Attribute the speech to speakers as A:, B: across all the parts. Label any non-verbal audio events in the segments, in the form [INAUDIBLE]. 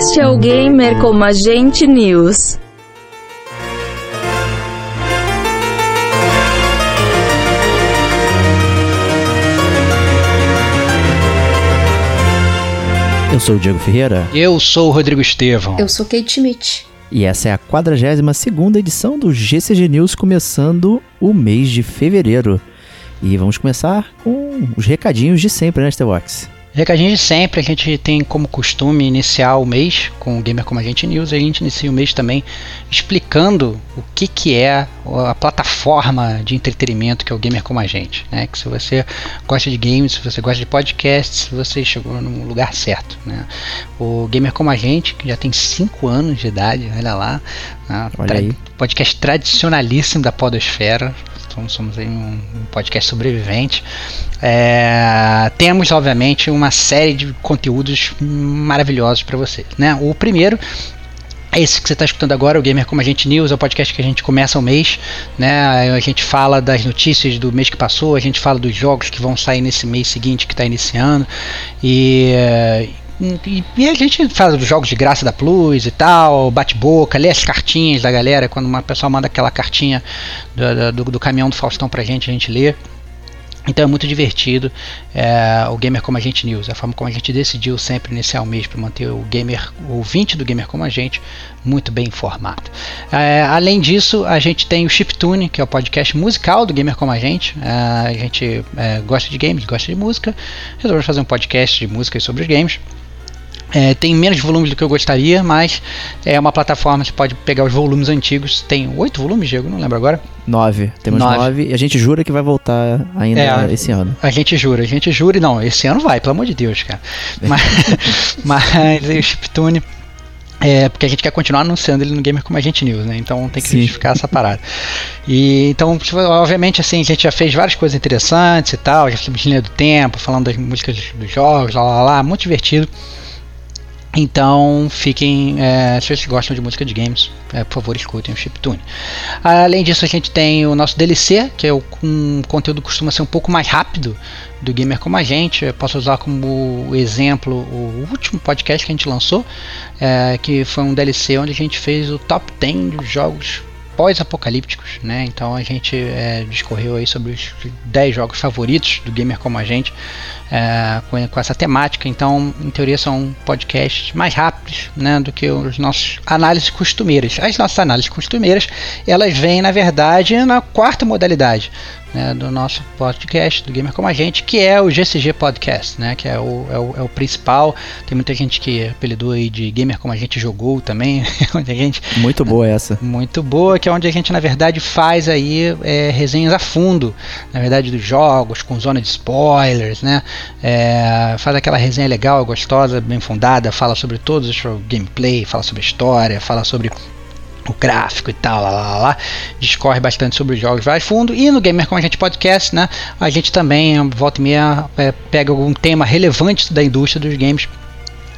A: Este é o Gamer como Agente News.
B: Eu sou o Diego Ferreira.
C: Eu sou o Rodrigo Estevão.
D: Eu sou Kate Schmidt.
B: E essa é a 42 edição do GCG News, começando o mês de fevereiro. E vamos começar com os recadinhos de sempre, né, Stevox?
C: Recadinho de sempre, a gente tem como costume iniciar o mês com o Gamer Como a Gente News, a gente inicia o mês também explicando o que, que é a plataforma de entretenimento que é o Gamer Como a Gente. Né? Que se você gosta de games, se você gosta de podcasts, você chegou no lugar certo. Né? O Gamer Como a Gente, que já tem 5 anos de idade, olha lá, né?
B: olha aí.
C: podcast tradicionalíssimo da podosfera, somos, somos um, podcast sobrevivente. É, temos, obviamente, uma série de conteúdos maravilhosos para vocês. Né? O primeiro é esse que você está escutando agora, o Gamer Como a Gente News, é o podcast que a gente começa o mês, né? A gente fala das notícias do mês que passou, a gente fala dos jogos que vão sair nesse mês seguinte que está iniciando e, e, e, a gente fala dos jogos de graça da Plus e tal, bate-boca, lê as cartinhas da galera, quando uma pessoa manda aquela cartinha do, do, do caminhão do Faustão pra gente, a gente lê. Então é muito divertido é, o Gamer Como a Gente News, a forma como a gente decidiu sempre iniciar o mês para manter o gamer, o ouvinte do Gamer Como a Gente muito bem informado. É, além disso, a gente tem o Chiptune, que é o podcast musical do Gamer Como a Gente. É, a gente é, gosta de games, gosta de música, resolvemos fazer um podcast de música sobre os games. É, tem menos volumes do que eu gostaria, mas é uma plataforma que pode pegar os volumes antigos. Tem oito volumes, Diego? Não lembro agora.
B: Nove. Temos nove. nove. E a gente jura que vai voltar ainda é, esse ano.
C: A gente jura, a gente jura. E não, esse ano vai, pelo amor de Deus, cara. [LAUGHS] mas, mas o Chiptune. É, porque a gente quer continuar anunciando ele no Gamer como Agente News, né? Então tem que Sim. justificar essa parada. E então, obviamente, assim, a gente já fez várias coisas interessantes e tal, já fizemos linha do tempo, falando das músicas dos jogos, lá lá lá, muito divertido. Então, fiquem, é, se vocês gostam de música de games, é, por favor, escutem o Chiptune. Além disso, a gente tem o nosso DLC, que é o, um conteúdo que costuma ser um pouco mais rápido do gamer como a gente. Eu posso usar como exemplo o último podcast que a gente lançou, é, que foi um DLC onde a gente fez o top 10 dos jogos pós-apocalípticos, né? Então a gente é, discorreu aí sobre os 10 jogos favoritos do gamer como a gente é, com, com, essa temática. Então, em teoria, são podcasts mais rápidos né, do que os nossos análises costumeiras. As nossas análises costumeiras, elas vêm, na verdade, na quarta modalidade, né, do nosso podcast, do Gamer Como a Gente, que é o GCG Podcast, né, que é o, é o, é o, principal. Tem muita gente que apelidou aí de Gamer Como a Gente Jogou também. [LAUGHS] onde a gente,
B: muito boa essa.
C: Muito boa, que é onde a gente, na verdade, faz aí é, resenhas a fundo, na verdade, dos jogos, com zona de spoilers, né, é, faz aquela resenha legal, gostosa, bem fundada, fala sobre todos os gameplay, fala sobre história, fala sobre o gráfico e tal, lá, lá, lá, discorre bastante sobre os jogos vai fundo. E no Gamer com a gente podcast, né, a gente também, volta e meia, é, pega algum tema relevante da indústria dos games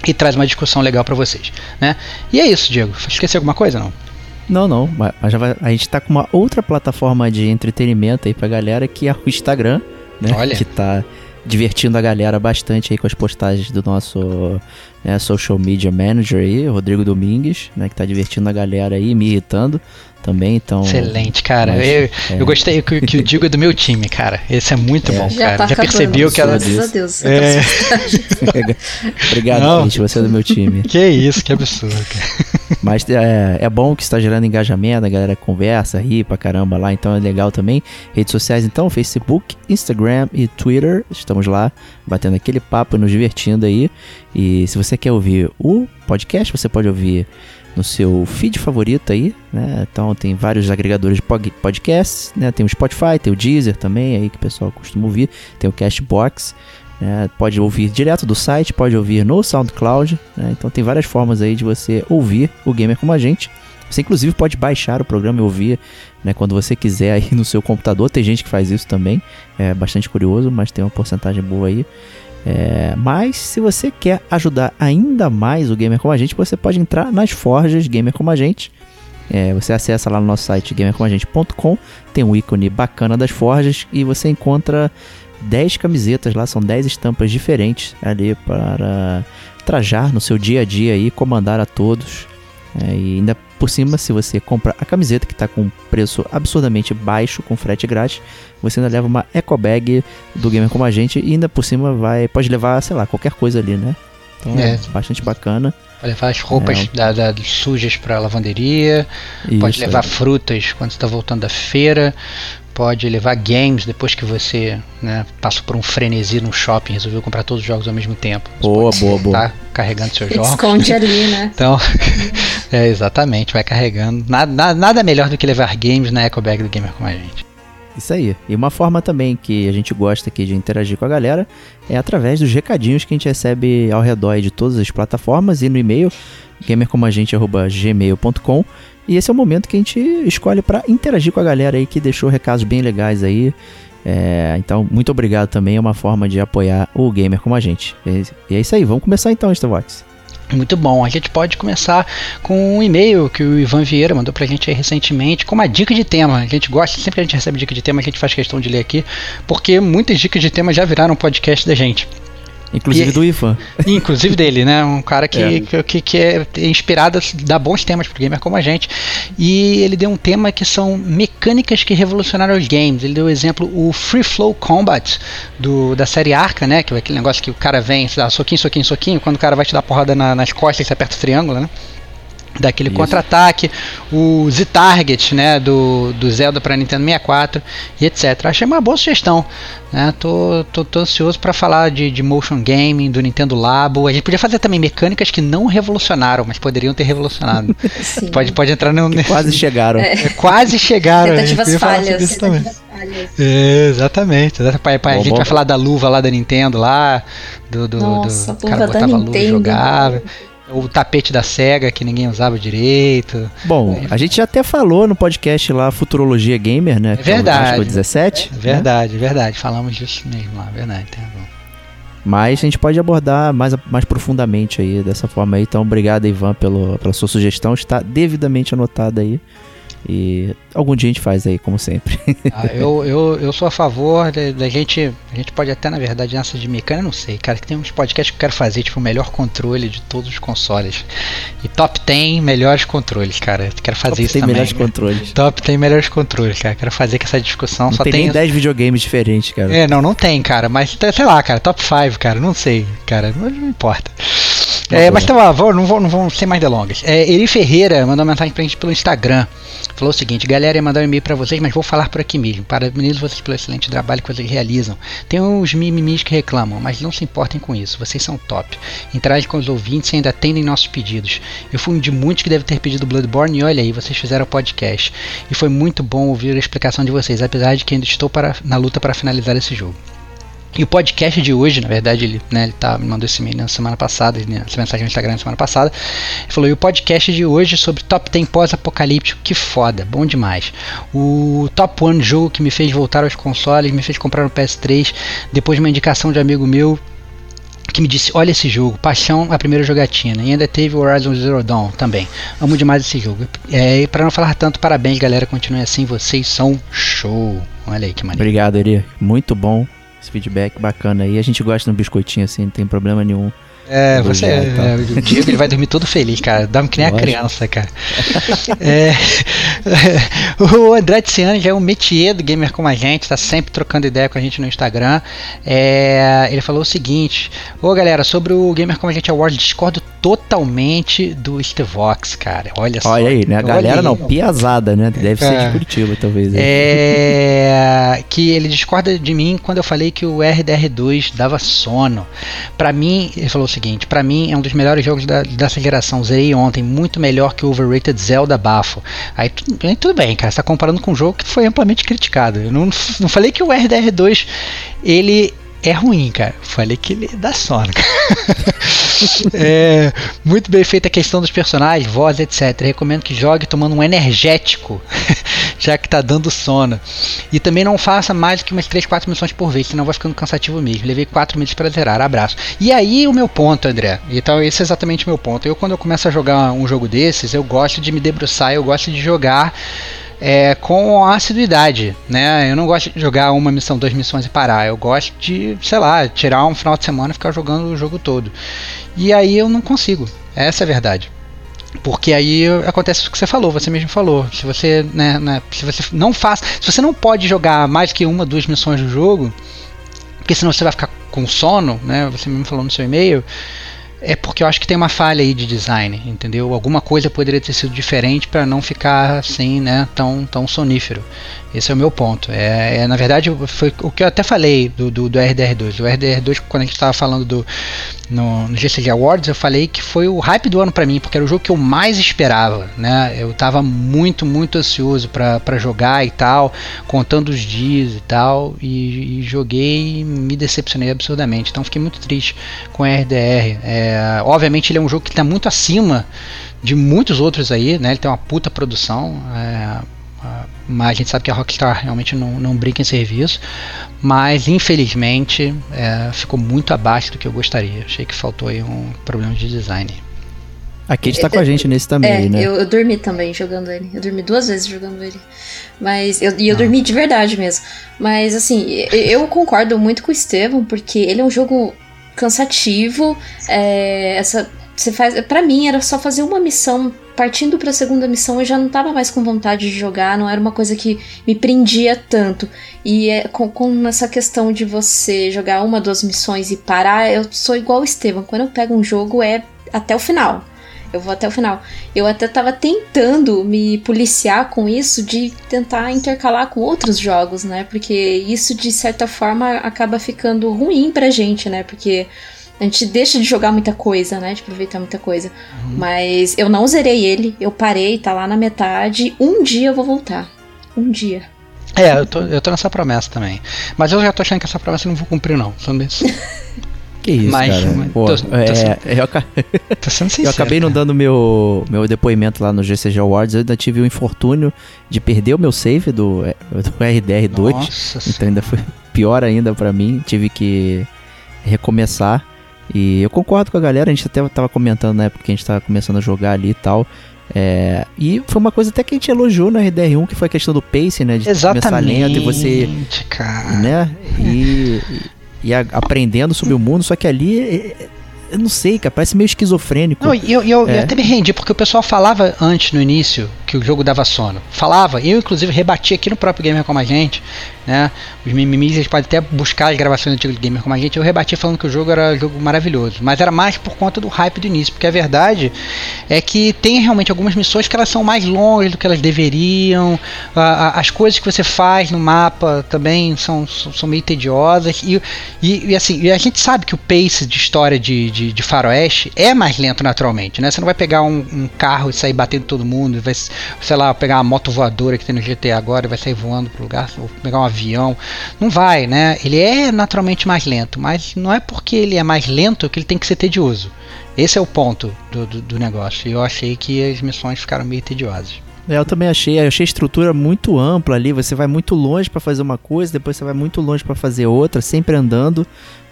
C: e traz uma discussão legal para vocês, né? E é isso, Diego. Esqueci alguma coisa, não?
B: Não, não. Mas vai, a gente tá com uma outra plataforma de entretenimento aí pra galera que é o Instagram, né?
C: Olha.
B: Que tá divertindo a galera bastante aí com as postagens do nosso né, social media manager aí, Rodrigo Domingues, né, que tá divertindo a galera aí, me irritando também, então...
C: Excelente, cara. Mas, eu, é. eu gostei que, que o Digo é do meu time, cara. Esse é muito é. bom,
D: Já
C: cara.
D: Tá
C: Já percebeu que ela...
D: Graças a Deus.
B: É. [LAUGHS] Obrigado, Não. gente, você é do meu time. [LAUGHS]
C: Que isso, que absurdo, cara. [LAUGHS]
B: Mas é, é bom que está gerando engajamento, a galera conversa, ri pra caramba lá, então é legal também. Redes sociais, então, Facebook, Instagram e Twitter. Estamos lá batendo aquele papo e nos divertindo aí. E se você quer ouvir o podcast, você pode ouvir no seu feed favorito aí, né? Então tem vários agregadores de podcasts, né? Tem o Spotify, tem o Deezer também aí que o pessoal costuma ouvir, tem o Cashbox, né? Pode ouvir direto do site, pode ouvir no SoundCloud, né? Então tem várias formas aí de você ouvir o Gamer como a gente. Você inclusive pode baixar o programa e ouvir, né, quando você quiser aí no seu computador. Tem gente que faz isso também, é bastante curioso, mas tem uma porcentagem boa aí. É, mas se você quer ajudar ainda mais o Gamer Como a Gente, você pode entrar nas forjas Gamer Como a Gente. É, você acessa lá no nosso site gamercomagente.com, tem um ícone bacana das forjas e você encontra 10 camisetas lá, são 10 estampas diferentes ali para trajar no seu dia a dia e comandar a todos. É, e ainda por cima, se você compra a camiseta que está com preço absurdamente baixo, com frete grátis, você ainda leva uma eco bag do Gamer Como a Gente e ainda por cima vai pode levar, sei lá, qualquer coisa ali, né? Então é, é bastante bacana.
C: Pode levar as roupas é. da, da, sujas para lavanderia, Isso, pode levar é. frutas quando está voltando da feira, pode levar games depois que você né, passa por um frenesi no shopping, resolveu comprar todos os jogos ao mesmo tempo.
B: boa, boa, boa. Tá
C: carregando seus jogos.
D: Esconde [LAUGHS] ali, né?
C: Então, [LAUGHS] é exatamente, vai carregando. Nada, nada, nada melhor do que levar games na eco bag do gamer com a gente.
B: Isso aí. E uma forma também que a gente gosta aqui de interagir com a galera é através dos recadinhos que a gente recebe ao redor de todas as plataformas e no e-mail gamercomagente@gmail.com e esse é o momento que a gente escolhe para interagir com a galera aí que deixou recados bem legais aí. É, então, muito obrigado também. É uma forma de apoiar o gamer como a gente. E é isso aí. Vamos começar então, Starbox.
C: Muito bom. A gente pode começar com um e-mail que o Ivan Vieira mandou pra gente recentemente, com uma dica de tema. A gente gosta, sempre que a gente recebe dica de tema, a gente faz questão de ler aqui, porque muitas dicas de tema já viraram podcast da gente.
B: Inclusive e, do Ivan. [LAUGHS]
C: Inclusive dele, né? Um cara que é, que, que é inspirado, dá bons temas pro gamer como a gente. E ele deu um tema que são mecânicas que revolucionaram os games. Ele deu o exemplo o Free Flow Combat do, da série Arca, né? Que é aquele negócio que o cara vem, dá soquinho, soquinho, soquinho. Quando o cara vai te dar porrada na, nas costas, você aperta o triângulo, né? Daquele contra-ataque, o Z-Target, né, do, do Zelda para Nintendo 64 e etc. Achei uma boa sugestão, né? Tô, tô, tô ansioso para falar de, de motion gaming, do Nintendo Labo. A gente podia fazer também mecânicas que não revolucionaram, mas poderiam ter revolucionado. [LAUGHS] pode, pode entrar no
B: quase chegaram.
C: É. É, quase chegaram.
D: Tentativas falhas.
C: É, exatamente. Pai, a gente bom. vai falar da luva lá da Nintendo lá, do, do,
D: Nossa,
C: do cara botava luva e jogava o tapete da SEGA que ninguém usava direito.
B: Bom, a gente já até falou no podcast lá Futurologia Gamer, né?
C: É verdade.
B: É 17.
C: É verdade, né? verdade. Falamos disso mesmo lá, verdade. Tá bom.
B: Mas a gente pode abordar mais, mais profundamente aí dessa forma aí. Então, obrigado, Ivan, pelo, pela sua sugestão. Está devidamente anotada aí. E algum dia a gente faz aí, como sempre. [LAUGHS]
C: Ah, eu, eu, eu sou a favor da gente. A gente pode até, na verdade, nessa de mecânica, não sei, cara, que tem uns podcasts que eu quero fazer, tipo, o melhor controle de todos os consoles. E top 10 melhores controles, cara. Eu quero fazer top isso também. melhores
B: né? controles.
C: Top 10 melhores controles, cara. Quero fazer com essa discussão.
B: Não
C: só
B: tem, tem nem 10 videogames diferentes, cara.
C: É, não, não tem, cara. Mas sei lá, cara, top 5, cara. Não sei, cara. Não, não importa. É, mas tá bom, não vou, não vou sem mais delongas. É, Eri Ferreira mandou uma mensagem pra gente pelo Instagram. Falou o seguinte: galera, ia mandar um e-mail pra vocês, mas vou falar por aqui mesmo. Parabenizo vocês pelo excelente trabalho que vocês realizam. Tem uns mimimis que reclamam, mas não se importem com isso. Vocês são top. Interagem com os ouvintes e ainda atendem nossos pedidos. Eu fui um de muitos que deve ter pedido Bloodborne e olha aí, vocês fizeram o podcast. E foi muito bom ouvir a explicação de vocês, apesar de que ainda estou para, na luta para finalizar esse jogo. E o podcast de hoje, na verdade, ele, né, ele tá, me mandou esse e-mail na semana passada, né, essa mensagem no Instagram na semana passada. Ele falou: e o podcast de hoje é sobre top 10 pós-apocalíptico, que foda, bom demais. O top 1 jogo que me fez voltar aos consoles, me fez comprar um PS3, depois de uma indicação de amigo meu que me disse: Olha esse jogo, paixão a primeira jogatina. E ainda teve Horizon Zero Dawn também. Amo demais esse jogo. É, e para não falar tanto, parabéns, galera. Continue assim, vocês são show. Olha aí que maneiro.
B: Obrigado, Eri. Muito bom esse feedback bacana aí. A gente gosta de um biscoitinho assim, não tem problema nenhum.
C: É, você, é, é, o Diego ele vai dormir todo feliz, cara. Dá que nem Lógico. a criança, cara. é, [LAUGHS] o André Tiziano já é um métier do gamer como a gente, tá sempre trocando ideia com a gente no Instagram. É, ele falou o seguinte: Ô galera, sobre o Gamer como a gente Award, discordo totalmente do Stevox, cara. Olha só.
B: Olha aí, né? A galera não, piazada, né? Deve ser
C: É.
B: de Curitiba, talvez.
C: É [LAUGHS] que ele discorda de mim quando eu falei que o RDR2 dava sono. Pra mim, ele falou o seguinte: pra mim é um dos melhores jogos da, dessa geração. Zerei ontem, muito melhor que o Overrated Zelda Bafo. Aí, aí tudo bem, cara. Você tá comparando com um jogo que foi amplamente criticado. Eu não, não falei que o RDR2 ele é ruim, cara. Falei que ele dá sono. [LAUGHS] É, muito bem feita a questão dos personagens, voz, etc. Recomendo que jogue tomando um energético, [LAUGHS] já que tá dando sono. E também não faça mais do que umas 3, 4 missões por vez, senão vai ficando cansativo mesmo. Levei 4 minutos para zerar. Abraço. E aí o meu ponto, André. Então esse é exatamente o meu ponto. Eu quando eu começo a jogar um jogo desses, eu gosto de me debruçar, eu gosto de jogar é, com assiduidade, né? Eu não gosto de jogar uma missão, duas missões e parar. Eu gosto de, sei lá, tirar um final de semana e ficar jogando o jogo todo. E aí eu não consigo. Essa é a verdade. Porque aí acontece o que você falou, você mesmo falou. Se você, né, né, se você não faz, se você não pode jogar mais que uma, duas missões do jogo, porque senão você vai ficar com sono, né? Você mesmo falou no seu e-mail. É porque eu acho que tem uma falha aí de design, entendeu? Alguma coisa poderia ter sido diferente para não ficar assim, né, tão, tão sonífero. Esse é o meu ponto. É, é, na verdade, foi o que eu até falei do, do, do RDR2. O RDR2, quando a gente estava falando do, no, no GCG Awards, eu falei que foi o hype do ano para mim, porque era o jogo que eu mais esperava. Né? Eu estava muito, muito ansioso para jogar e tal, contando os dias e tal, e, e joguei e me decepcionei absurdamente. Então fiquei muito triste com RDR. É, obviamente, ele é um jogo que está muito acima de muitos outros aí, né? ele tem uma puta produção. É, mas a gente sabe que a Rockstar realmente não, não brinca em serviço, mas infelizmente é, ficou muito abaixo do que eu gostaria. Achei que faltou aí um problema de design.
B: A Kate tá com a gente nesse também,
D: É,
B: né?
D: eu, eu dormi também jogando ele. Eu dormi duas vezes jogando ele. Mas eu, e eu dormi de verdade mesmo. Mas assim, eu, eu concordo muito com o Estevam, porque ele é um jogo cansativo. É, essa, você faz, para mim era só fazer uma missão. Partindo para a segunda missão, eu já não tava mais com vontade de jogar, não era uma coisa que me prendia tanto. E é, com, com essa questão de você jogar uma, duas missões e parar, eu sou igual o Estevam. Quando eu pego um jogo, é até o final. Eu vou até o final. Eu até tava tentando me policiar com isso de tentar intercalar com outros jogos, né? Porque isso de certa forma acaba ficando ruim pra gente, né? Porque a gente deixa de jogar muita coisa, né? De aproveitar muita coisa.
C: Uhum.
D: Mas eu não zerei ele, eu parei, tá lá na metade. Um dia eu vou voltar. Um dia.
C: É, eu tô, eu tô nessa promessa também. Mas eu já tô achando que essa promessa eu não vou cumprir, não. Só mesmo. [LAUGHS]
B: Que isso,
C: Mas-
B: cara.
C: mas
B: Pô,
C: tô- tô
B: é,
C: sendo-
B: eu,
C: Tô sendo [LAUGHS] sincero.
B: eu acabei não dando meu, meu depoimento lá no GCG Awards. Eu ainda tive o infortúnio de perder o meu save do, [LAUGHS] do RDR2.
C: Nossa
B: Então ainda foi pior ainda pra mim. Tive que recomeçar. E eu concordo com a galera, a gente até tava comentando na época que a gente tava começando a jogar ali e tal. É, e foi uma coisa até que a gente elogiou no RDR1, que foi a questão do pacing, né? De começar lento e você
C: Exatamente, cara.
B: né? E, e- e a- aprendendo sobre o mundo, só que ali, é- é- eu não sei, cara, parece meio esquizofrênico.
C: Não, e eu, eu, eu
B: É.
C: até me rendi, porque o pessoal falava antes, no início, que o jogo dava sono. Falava, eu inclusive rebati aqui no próprio Gamer Como a Gente, né? Os mimimis, eles podem até buscar as gravações antigas do Gamer Como a Gente, eu rebati falando que o jogo era um jogo maravilhoso. Mas era mais por conta do hype do início, porque a verdade é que tem realmente algumas missões que elas são mais longas do que elas deveriam, a- a- as coisas que você faz no mapa também são, são, são meio tediosas, e, e, e assim, e a gente sabe que o pace de história de, de, de faroeste é mais lento naturalmente, né? Você não vai pegar um, um carro e sair batendo todo mundo, vai, sei lá, pegar uma moto voadora que tem no GTA agora e vai sair voando pro lugar, ou pegar um avião. Não vai, né? Ele é naturalmente mais lento, mas não é porque ele é mais lento que ele tem que ser tedioso. Esse é o ponto do, do, do negócio. E eu achei que as missões ficaram meio tediosas.
B: É, Eu também achei, eu achei a estrutura muito ampla ali. Você vai muito longe pra fazer uma coisa, depois você vai muito longe pra fazer outra, sempre andando,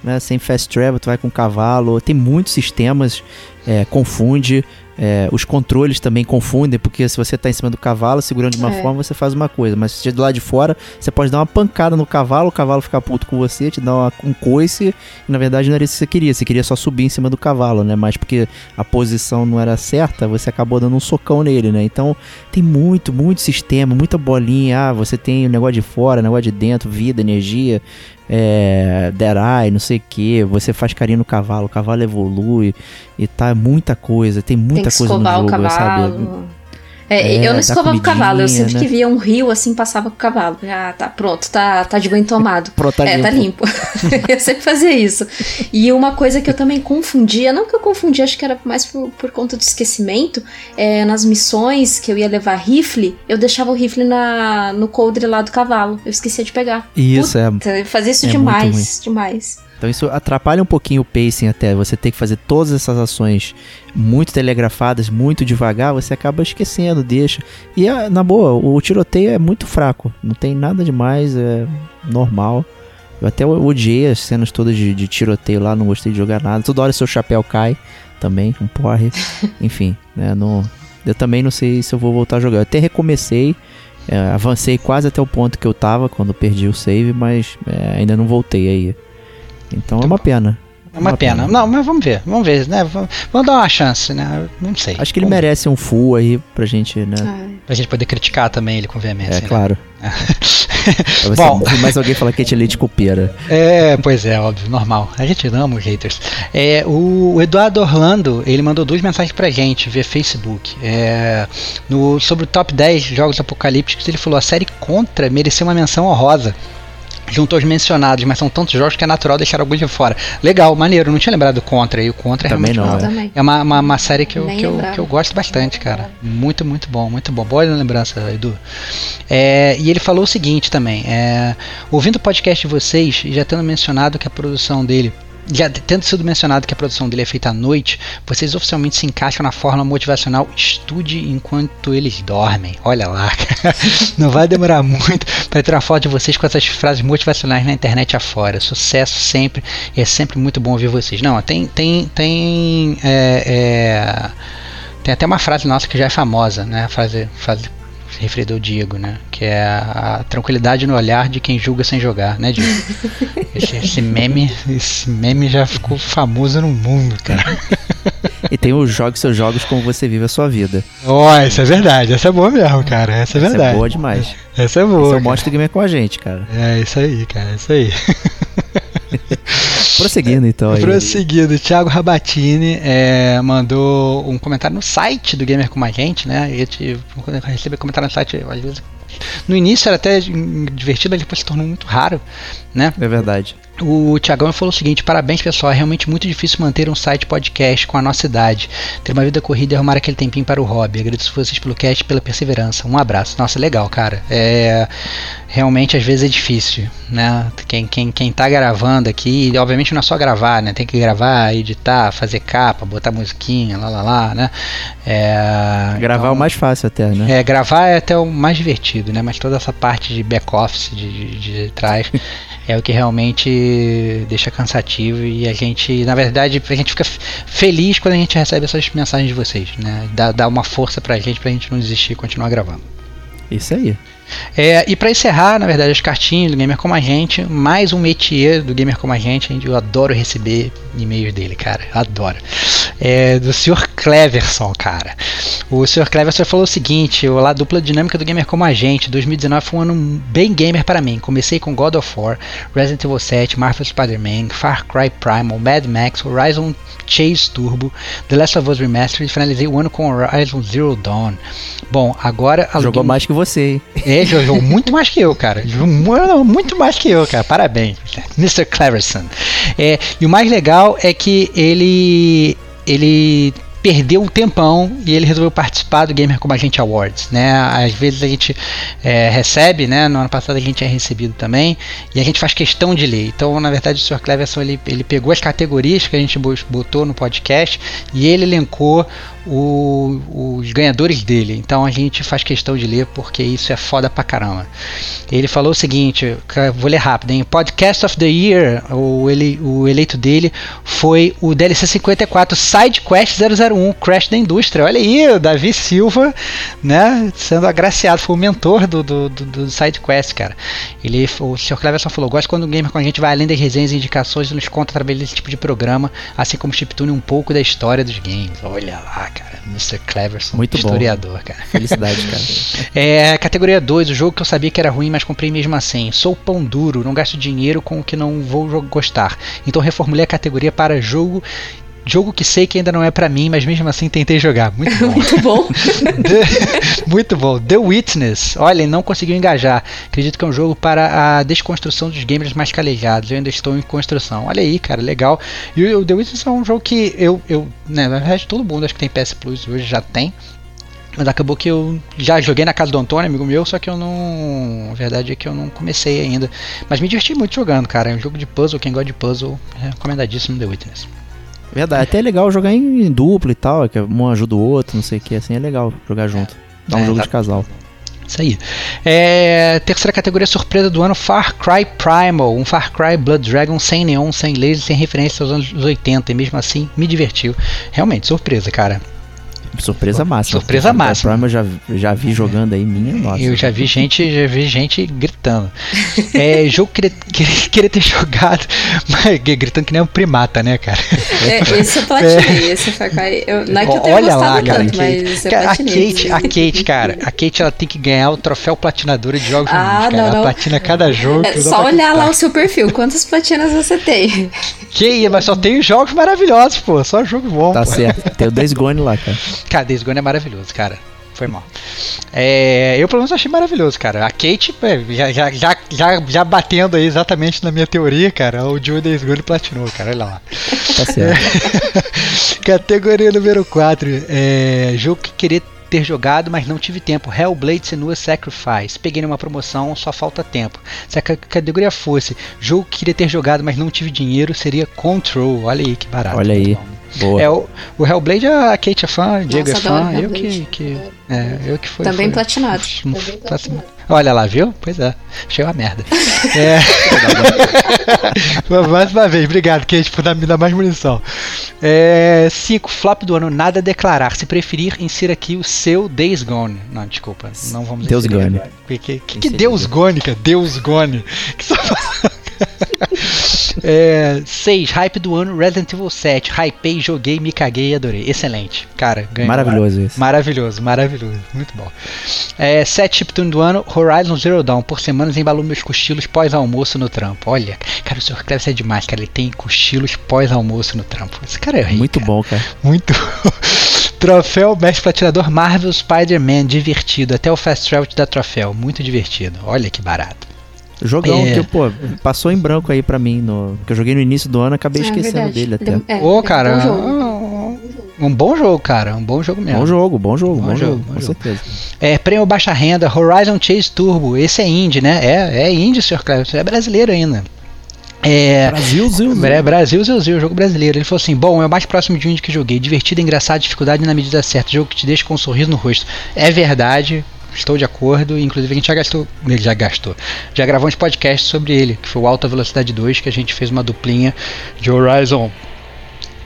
B: né? Sem fast travel, tu vai com cavalo. Tem muitos sistemas, é, confunde. É, os controles também confundem, porque se você tá em cima do cavalo, segurando de uma
D: É.
B: forma, você faz uma coisa. Mas se do lado de fora, você pode dar uma pancada no cavalo, o cavalo ficar puto com você, te dar uma- um coice. E na verdade não era isso que você queria. Você queria só subir em cima do cavalo, né? Mas porque a posição não era certa, você acabou dando um socão nele, né? Então tem muito, muito sistema, muita bolinha. Ah, você tem o negócio de fora, negócio de dentro, vida, energia. É, Eye, não sei o que, você faz carinho no cavalo, o cavalo evolui e tá muita coisa, tem muita
D: Tem
B: coisa no jogo, sabe?
D: É,
B: É,
D: eu não escovava o cavalo, eu sempre
B: né?
D: que via um rio assim, passava com o cavalo. Ah, tá pronto, tá, tá de banho tomado. [LAUGHS]
B: Pronto, tá
D: é, tá
B: limpo.
D: limpo. [LAUGHS] eu sempre fazia isso. E uma coisa que eu também confundia, não que eu confundia, acho que era mais por, por conta do esquecimento, é, nas missões que eu ia levar rifle, eu deixava o rifle na, no coldre lá do cavalo. Eu esquecia de pegar.
B: Isso, é.
D: Puta, eu fazia isso
B: é
D: demais, demais.
B: Então isso atrapalha um pouquinho o pacing até. Você ter que fazer todas essas ações muito telegrafadas, muito devagar, você acaba esquecendo, deixa. E ah, na boa, o tiroteio é muito fraco. Não tem nada demais, é normal. Eu até odiei as cenas todas de, de tiroteio lá, não gostei de jogar nada. Toda hora seu chapéu cai também, um porre. [LAUGHS] Enfim, né? Não, eu também não sei se eu vou voltar a jogar. Eu até recomecei, é, avancei quase até o ponto que eu tava quando perdi o save, mas é, ainda não voltei aí. Então é uma pena.
C: É uma pena. Não, mas vamos ver, vamos ver, né? Vamos, dar uma chance, né? Não sei.
B: Acho que ele
C: Vamos
B: merece um full aí pra gente, né?
D: Ai.
C: Pra gente poder criticar também ele com veemência.
B: É,
C: né?
B: claro. [LAUGHS] Você
C: Bom.
B: mais alguém falar que é leite copeira.
C: É, pois é, óbvio, normal. A gente ama os haters. É, o Eduardo Orlando, ele mandou duas mensagens pra gente via Facebook. É, no, sobre o top 10 jogos apocalípticos, ele falou: a série Contra mereceu uma menção honrosa. Junto aos mencionados, mas são tantos jogos que é natural deixar alguns de fora. Legal, maneiro, não tinha lembrado do Contra. E o Contra é
B: Também
C: realmente
B: não,
C: uma-
B: é.
D: Também.
C: É uma, uma, uma série que eu,
D: Nem
C: que, eu,
D: lembrava.
C: que eu gosto bastante, cara. Muito, muito bom, muito bom. Boa lembrança, Edu. É, e ele falou o seguinte também: é, ouvindo o podcast de vocês, e já tendo mencionado que a produção dele. Já tendo sido mencionado que a produção dele é feita à noite, vocês oficialmente se encaixam na forma motivacional estude enquanto eles dormem. Olha lá, cara. [LAUGHS] não vai demorar muito para uma foto de vocês com essas frases motivacionais na internet afora. Sucesso sempre, é sempre muito bom ouvir vocês. Não, tem, tem, tem, é, é, tem até uma frase nossa que já é famosa, né? A frase, frase referida ao Diego, né? Que é a, a tranquilidade no olhar de quem julga sem jogar, né, Diego? [LAUGHS] esse, esse meme, esse meme já ficou famoso no mundo, cara.
B: E tem os jogos seus jogos como você vive a sua vida.
C: Ó, essa é verdade, essa é boa mesmo, cara. Essa é verdade.
B: é boa demais.
C: Essa é
B: Esse
C: boa.
B: é o
C: cara.
B: Mostra Gamer com a gente, cara.
C: É isso aí, cara, é isso aí. [LAUGHS]
B: Prosseguindo então aí.
C: Prosseguindo, Thiago Rabatini é, mandou um comentário no site do Gamer com a gente, né? E a gente recebo comentário no site, às vezes. No início era até divertido, mas depois se tornou muito raro, né?
B: É verdade.
C: O Tiagão falou o seguinte: parabéns pessoal, é realmente muito difícil manter um site podcast com a nossa idade. Ter uma vida corrida e arrumar aquele tempinho para o hobby. Agradeço vocês pelo cast e pela perseverança. Um abraço. Nossa, legal, cara. É, realmente às vezes é difícil, né? Quem, quem, quem tá gravando aqui, obviamente não é só gravar, né? Tem que gravar, editar, fazer capa, botar musiquinha, lá lá lá, né? É,
B: Gravar é
C: então-
B: o mais fácil até, né?
C: é, gravar é até o mais divertido, né? Mas toda essa parte de back-office, de, de, de trás, [LAUGHS] é o que realmente deixa cansativo e a gente, na verdade, a gente fica feliz quando a gente recebe essas mensagens de vocês, né? Dá, dá uma força pra gente, pra gente não desistir e continuar gravando.
B: Isso aí.
C: É, e para encerrar, na verdade, as cartinhas do Gamer Como a Gente, mais um métier do Gamer Como a Gente, eu adoro receber e-mails dele, cara, adoro. É, do Sr. Cleverson, cara. O Sr. Cleverson falou o seguinte: Olá, dupla dinâmica do Gamer Como a Gente. 2019 foi um ano bem gamer para mim. Comecei com God of War, Resident Evil 7, Marvel Spider-Man, Far Cry Primal, Mad Max, Horizon Chase Turbo, The Last of Us Remastered e finalizei o ano com Horizon Zero Dawn. Bom, agora
B: Jogou
C: um-
B: mais que você, hein?
C: é, jogou muito mais que eu, cara. Muito mais que eu, cara. Parabéns, Mr. Cleverson. É, e o mais legal é que ele ele perdeu um tempão e ele resolveu participar do Gamer Como a Gente Awards, né? Às vezes a gente é, recebe, né? No ano passado a gente tinha recebido também e a gente faz questão de ler. Então, na verdade, o Sr. Cleverson ele, ele pegou as categorias que a gente bo- botou no podcast e ele elencou o- os ganhadores dele. Então a gente faz questão de ler porque isso é foda pra caramba. Ele falou o seguinte, vou ler rápido, hein? Podcast of the Year, o, ele, o eleito dele foi o DLC 54 Side Quest 001 Crash da Indústria. Olha aí, o Davi Silva, né, sendo agraciado, foi o mentor do, do, do, do SideQuest, cara. Ele, o Sr. Cleverson falou: gosto quando o gamer com a gente vai além das resenhas e indicações e nos conta através desse tipo de programa, assim como o Chiptune um pouco da história dos games. Olha lá, cara, Mr. Cleverson,
B: Muito bom.
C: historiador, cara.
B: Felicidade, [LAUGHS] cara.
C: É, categoria 2, o jogo que eu sabia que era ruim, mas comprei mesmo assim. Sou pão duro, não gasto dinheiro com o que não vou gostar. Então reformulei a categoria para jogo jogo que sei que ainda não é pra mim, mas mesmo assim tentei jogar. Muito bom. [LAUGHS]
D: Muito bom. [LAUGHS]
C: The- Muito bom. The Witness. Olha, não conseguiu engajar. Acredito que é um jogo para a desconstrução dos gamers mais calejados. Eu ainda estou em construção. Olha aí, cara, legal. E o The Witness é um jogo que eu, eu né, na verdade todo mundo acho que tem PS Plus hoje já tem. Mas acabou que eu já joguei na casa do Antônio, amigo meu, só que eu não. A verdade é que eu não comecei ainda. Mas me diverti muito jogando, cara. É um jogo de puzzle, quem gosta de puzzle, é recomendadíssimo The Witness.
B: Verdade. Até é legal jogar em duplo e tal, que um ajuda o outro, não sei o que, assim, é legal jogar junto. Dá um
C: É,
B: jogo
C: tá.
B: de casal.
C: Isso aí. É, terceira categoria surpresa do ano, Far Cry Primal. Um Far Cry Blood Dragon sem neon, sem laser, sem referência aos anos 80. E mesmo assim, me divertiu. Realmente, surpresa, cara.
B: Surpresa máxima.
C: Surpresa máxima.
B: Prime eu já, já vi jogando aí, minha nossa.
C: Eu já vi gente, já vi gente gritando. É [LAUGHS] jogo que queria, queria, ter jogado, mas gritando que nem um primata, né, cara?
D: É, esse eu platinei, esse Far Cry. Eu, não é que eu tenha
C: Olha
D: gostado
C: lá, cara.
D: tanto,
C: que-
D: mas eu
C: cara, a. Kate, a Kate, cara, a Kate ela tem que ganhar o troféu platinadora de jogos
D: Ah,
C: ruins, cara.
D: não,
C: ela
D: não.
C: platina cada jogo.
D: É só olhar lá o seu perfil, quantas platinas você tem.
C: Que mas só tem jogos maravilhosos, pô. Só jogo bom.
B: Tá
C: pô.
B: certo. Tem o Days Gone lá, cara. [LAUGHS]
C: Cara, Days Gone é maravilhoso, cara. Foi mal. É, eu, pelo menos, achei maravilhoso, cara. A Kate, é, já, já, já, já, já batendo aí exatamente na minha teoria, cara, o Joe Days Gone platinou, cara. Olha lá.
B: Tá certo. [LAUGHS]
C: Categoria número 4. É, jogo que queria ter jogado, mas não tive tempo. Hellblade Senua Sacrifice. Peguei numa promoção, só falta tempo. Se a ca- categoria fosse jogo que queria ter jogado, mas não tive dinheiro, seria Control. Olha aí que barato.
B: Olha aí. Boa.
C: É, o, o Hellblade, a Kate é fã, o Diego é
D: Nossa,
C: fã,
D: adoro
C: eu que, que. É, eu que fui.
D: Também
C: fui-
D: platinado.
C: fui- fui- Olha lá, viu? Pois é. Achei uma merda. [LAUGHS] É. [LAUGHS] mais uma vez, obrigado, Kate, por dar- me dar mais munição. 5. flop do ano, nada a declarar. Se preferir, insira aqui o seu Days Gone. Não, desculpa, não vamos
B: Deus
C: inserir.
B: Gone.
C: Que, que, que, que. Deus Gone, cara? Deus Gone. Que só... [LAUGHS] 6. hype do ano, Resident Evil 7. Hypei, joguei, me caguei e adorei. Excelente. Cara, ganhou.
B: Maravilhoso isso.
C: Maravilhoso, maravilhoso. Muito bom. 7 chiptune do ano, Horizon Zero Dawn. Por semanas embalou meus cochilos pós-almoço no trampo. Olha, cara, o Sr. Cleves é demais, cara. Ele tem cochilos pós-almoço no trampo. Esse cara é rei.
B: Muito
C: cara.
B: bom, cara.
C: Muito. [LAUGHS] Troféu Mestre Platinador Marvel Spider-Man. Divertido. Até o Fast Travel te dá troféu. Muito divertido. Olha que barato.
B: Jogão
C: É.
B: que, pô, passou em branco aí pra mim. No, que eu joguei no início do ano, acabei
D: É
B: esquecendo
D: verdade.
B: dele até.
D: É- é,
C: Ô,
D: é
C: cara.
D: um bom jogo.
C: Um bom jogo, cara. Um bom jogo mesmo.
B: Bom jogo, bom jogo,
C: Bom
B: bom,
C: jogo,
B: jogo,
C: bom
B: com
C: jogo.
B: certeza.
C: É, prêmio baixa renda, Horizon Chase Turbo. Esse é indie, né? É, é indie, Sr. Cleves. É brasileiro ainda. É.
B: Brasil, Zil, Zil.
C: É, Brasil, Zil, Zil, jogo brasileiro. Ele falou assim: Bom, é o mais próximo de um indie que joguei. Divertido, engraçado, dificuldade na medida certa. Jogo que te deixa com um sorriso no rosto. É verdade, estou de acordo. Inclusive, a gente já gastou. Ele já gastou. Já gravou uns podcasts sobre ele, que foi o Alta Velocidade 2, que a gente fez uma duplinha de Horizon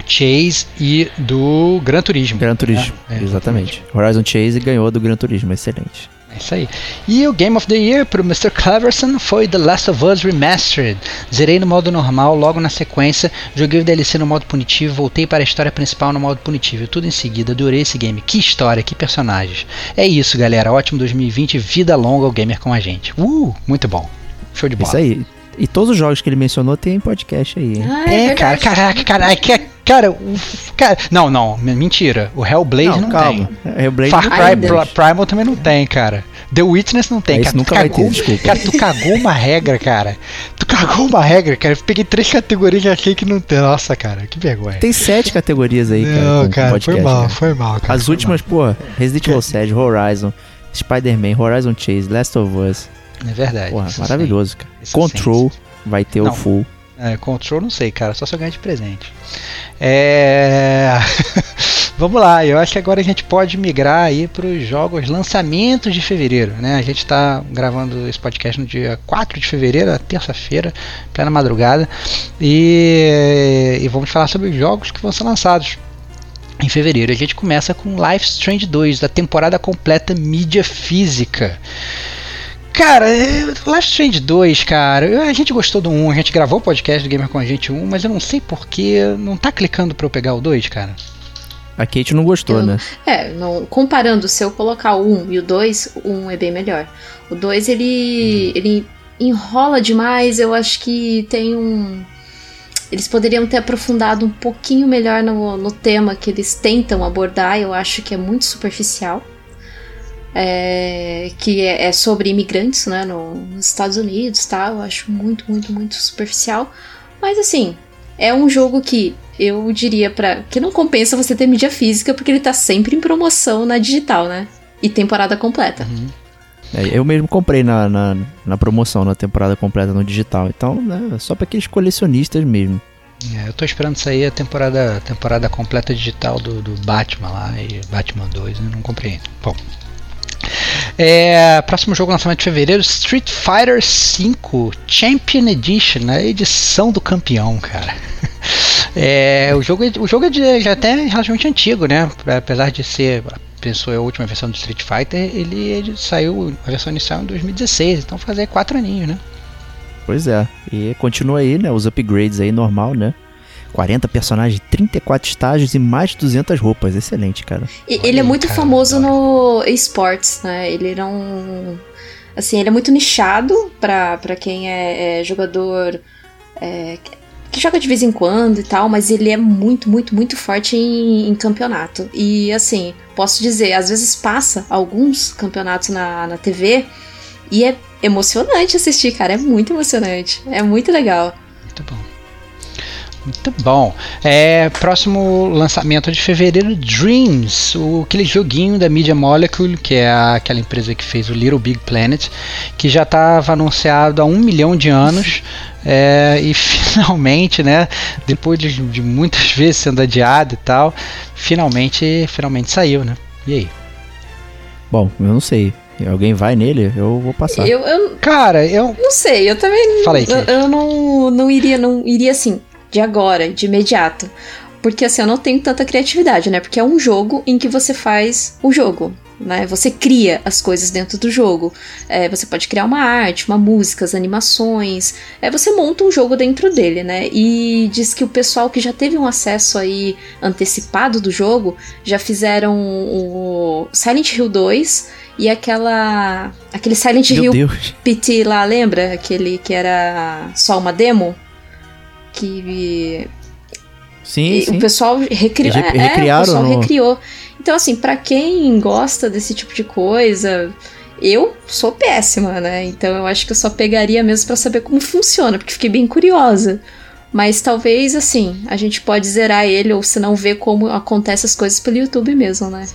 C: Chase e do Gran Turismo.
B: Gran Turismo,
C: É, é,
B: exatamente. Horizon Chase ganhou do Gran Turismo, excelente.
C: É isso aí. E o Game of the Year pro Mr. Cleverson foi The Last of Us Remastered. Zerei no modo normal, logo na sequência, joguei o DLC no modo punitivo, voltei para a história principal no modo punitivo. Tudo em seguida, adorei esse game. Que história, que personagens. É isso, galera. Ótimo 2020, vida longa ao gamer com a gente. Uh, muito bom. Show de bola.
B: Isso aí. E todos os jogos que ele mencionou tem podcast aí. hein?
D: Ah,
C: É,
D: é,
C: cara,
D: verdade.
C: caraca, caraca, que- cara, o, cara, não, não, mentira. O Hellblade não,
B: calma.
C: tem.
B: Hellblade
C: Far
B: não
C: Cry Primal também não tem, cara. The Witness não tem,
B: É,
C: cara.
B: nunca
C: tu
B: vai
C: cagou,
B: ter, desculpa.
C: Cara, tu cagou uma regra, cara. Tu cagou uma regra, cara. Eu peguei três categorias e achei que não tem. Nossa, cara, que vergonha.
B: Tem sete categorias aí, cara.
C: não, cara,
B: podcast,
C: foi mal,
B: cara.
C: foi mal, cara.
B: As últimas, pô, Resident Evil 7, Horizon, Spider-Man, Horizon Chase, Last of Us.
C: mal. É verdade.
B: Porra, maravilhoso, cara.
C: Isso
B: Control vai ter
C: Não.
B: o full.
C: É, control não sei, cara. Só se eu ganhar de presente. É. [LAUGHS] Vamos lá, eu acho que agora a gente pode migrar aí para os jogos lançamentos de fevereiro, né? A gente está gravando esse podcast no dia 4 de fevereiro, terça-feira, plena madrugada, e, e vamos falar sobre os jogos que vão ser lançados. em fevereiro. A gente começa com Life Strange 2, da temporada completa mídia física. Cara, é, Life Strange 2, cara, a gente gostou do 1, a gente gravou o podcast do Gamer com a gente 1, mas eu não sei porquê, não tá clicando pra eu pegar o 2, cara.
B: A Kate não gostou,
D: Eu-
B: né?
D: É, não, comparando, se eu colocar o 1 e o 2, o 1 é bem melhor. O 2, ele, ele enrola demais, eu acho que tem um... Eles poderiam ter aprofundado um pouquinho melhor no, no tema que eles tentam abordar, eu acho que é muito superficial. É, que é, é sobre imigrantes, né, no- nos Estados Unidos, tá? Eu acho muito, muito, muito superficial. Mas assim, é um jogo que eu diria para que não compensa você ter mídia física porque ele tá sempre em promoção na digital, né? E temporada completa.
B: É, eu mesmo comprei na, na, na promoção, na temporada completa no digital. Então, né, só pra aqueles colecionistas mesmo.
C: É, eu tô esperando sair a temporada, temporada completa digital do, do Batman lá, e Batman 2, eu não comprei ainda. Bom. É, próximo jogo lançamento de fevereiro, Street Fighter V Champion Edition, a edição do campeão, cara. [LAUGHS] É, o jogo, é- o jogo é de, já até relativamente antigo, né? Apesar de ser, pensou a última versão do Street Fighter, ele, ele saiu a versão inicial em 2016, então fazer quatro aninhos, né?
B: Pois é. E continua aí, né? Os upgrades aí, normal, né? 40 personagens, 34 estágios e mais de 200 roupas. Excelente, cara.
D: E ele é muito
C: cara,
D: famoso no esportes, né? Ele não. Assim, ele é muito nichado pra, pra quem é, é jogador. é, que joga de vez em quando e tal, mas ele é muito, muito, muito forte em, em campeonato. E assim, posso dizer, às vezes passa alguns campeonatos na, na TV e é emocionante assistir, cara. É muito emocionante. É muito legal.
C: Muito bom. Muito bom. É, próximo lançamento de fevereiro, Dreams, o, aquele joguinho da Media Molecule, que é a- aquela empresa que fez o Little Big Planet, que já estava anunciado há um milhão de anos. é, e [LAUGHS] finalmente, né, depois de, de muitas [LAUGHS] vezes sendo adiado e tal, finalmente, finalmente saiu, né? E aí?
B: Bom, eu não sei. Alguém vai nele? Eu vou passar.
D: Eu, eu
C: Cara, eu.
D: não sei, eu também
C: Fala aí,
D: eu, eu não, não iria, não iria assim, de agora, de imediato. Porque assim, eu não tenho tanta criatividade, né? Porque é um jogo em que você faz o jogo, né? Você cria as coisas dentro do jogo. É, você pode criar uma arte, uma música, as animações. É, você monta um jogo dentro dele, né? E diz que o pessoal que já teve um acesso aí antecipado do jogo já fizeram o Silent Hill 2 e aquela aquele Silent
B: Meu
D: Hill
B: Deus.
D: PT lá, lembra? Aquele que era só uma demo? Que
B: Sim,
D: e
B: sim.
D: o pessoal recriou.
B: Eles re-
D: É, o pessoal
B: no-
D: recriou. Então, assim, pra quem gosta desse tipo de coisa, eu sou péssima, né? Então eu acho que eu só pegaria mesmo pra saber como funciona, porque fiquei bem curiosa. Mas talvez, assim, a gente pode zerar ele, ou se não ver como acontecem as coisas pelo YouTube mesmo, né?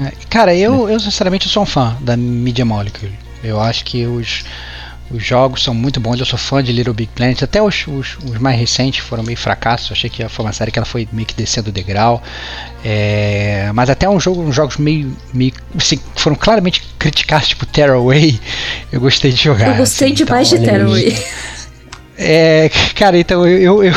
C: É, Cara, eu, eu sinceramente sou um fã da Media Molecule. Eu acho que os, os jogos são muito bons. Eu sou fã de Little Big Planet. Até os, os, os mais recentes foram meio fracassos. Eu achei que foi uma série que ela foi meio que descendo o degrau. É, mas até um jogo, uns jogos meio, meio assim, foram claramente criticados, tipo Tearaway, eu gostei de jogar.
D: eu gostei
C: assim,
D: demais
C: então,
D: de Tearaway.
C: É, [LAUGHS] cara, então eu, eu,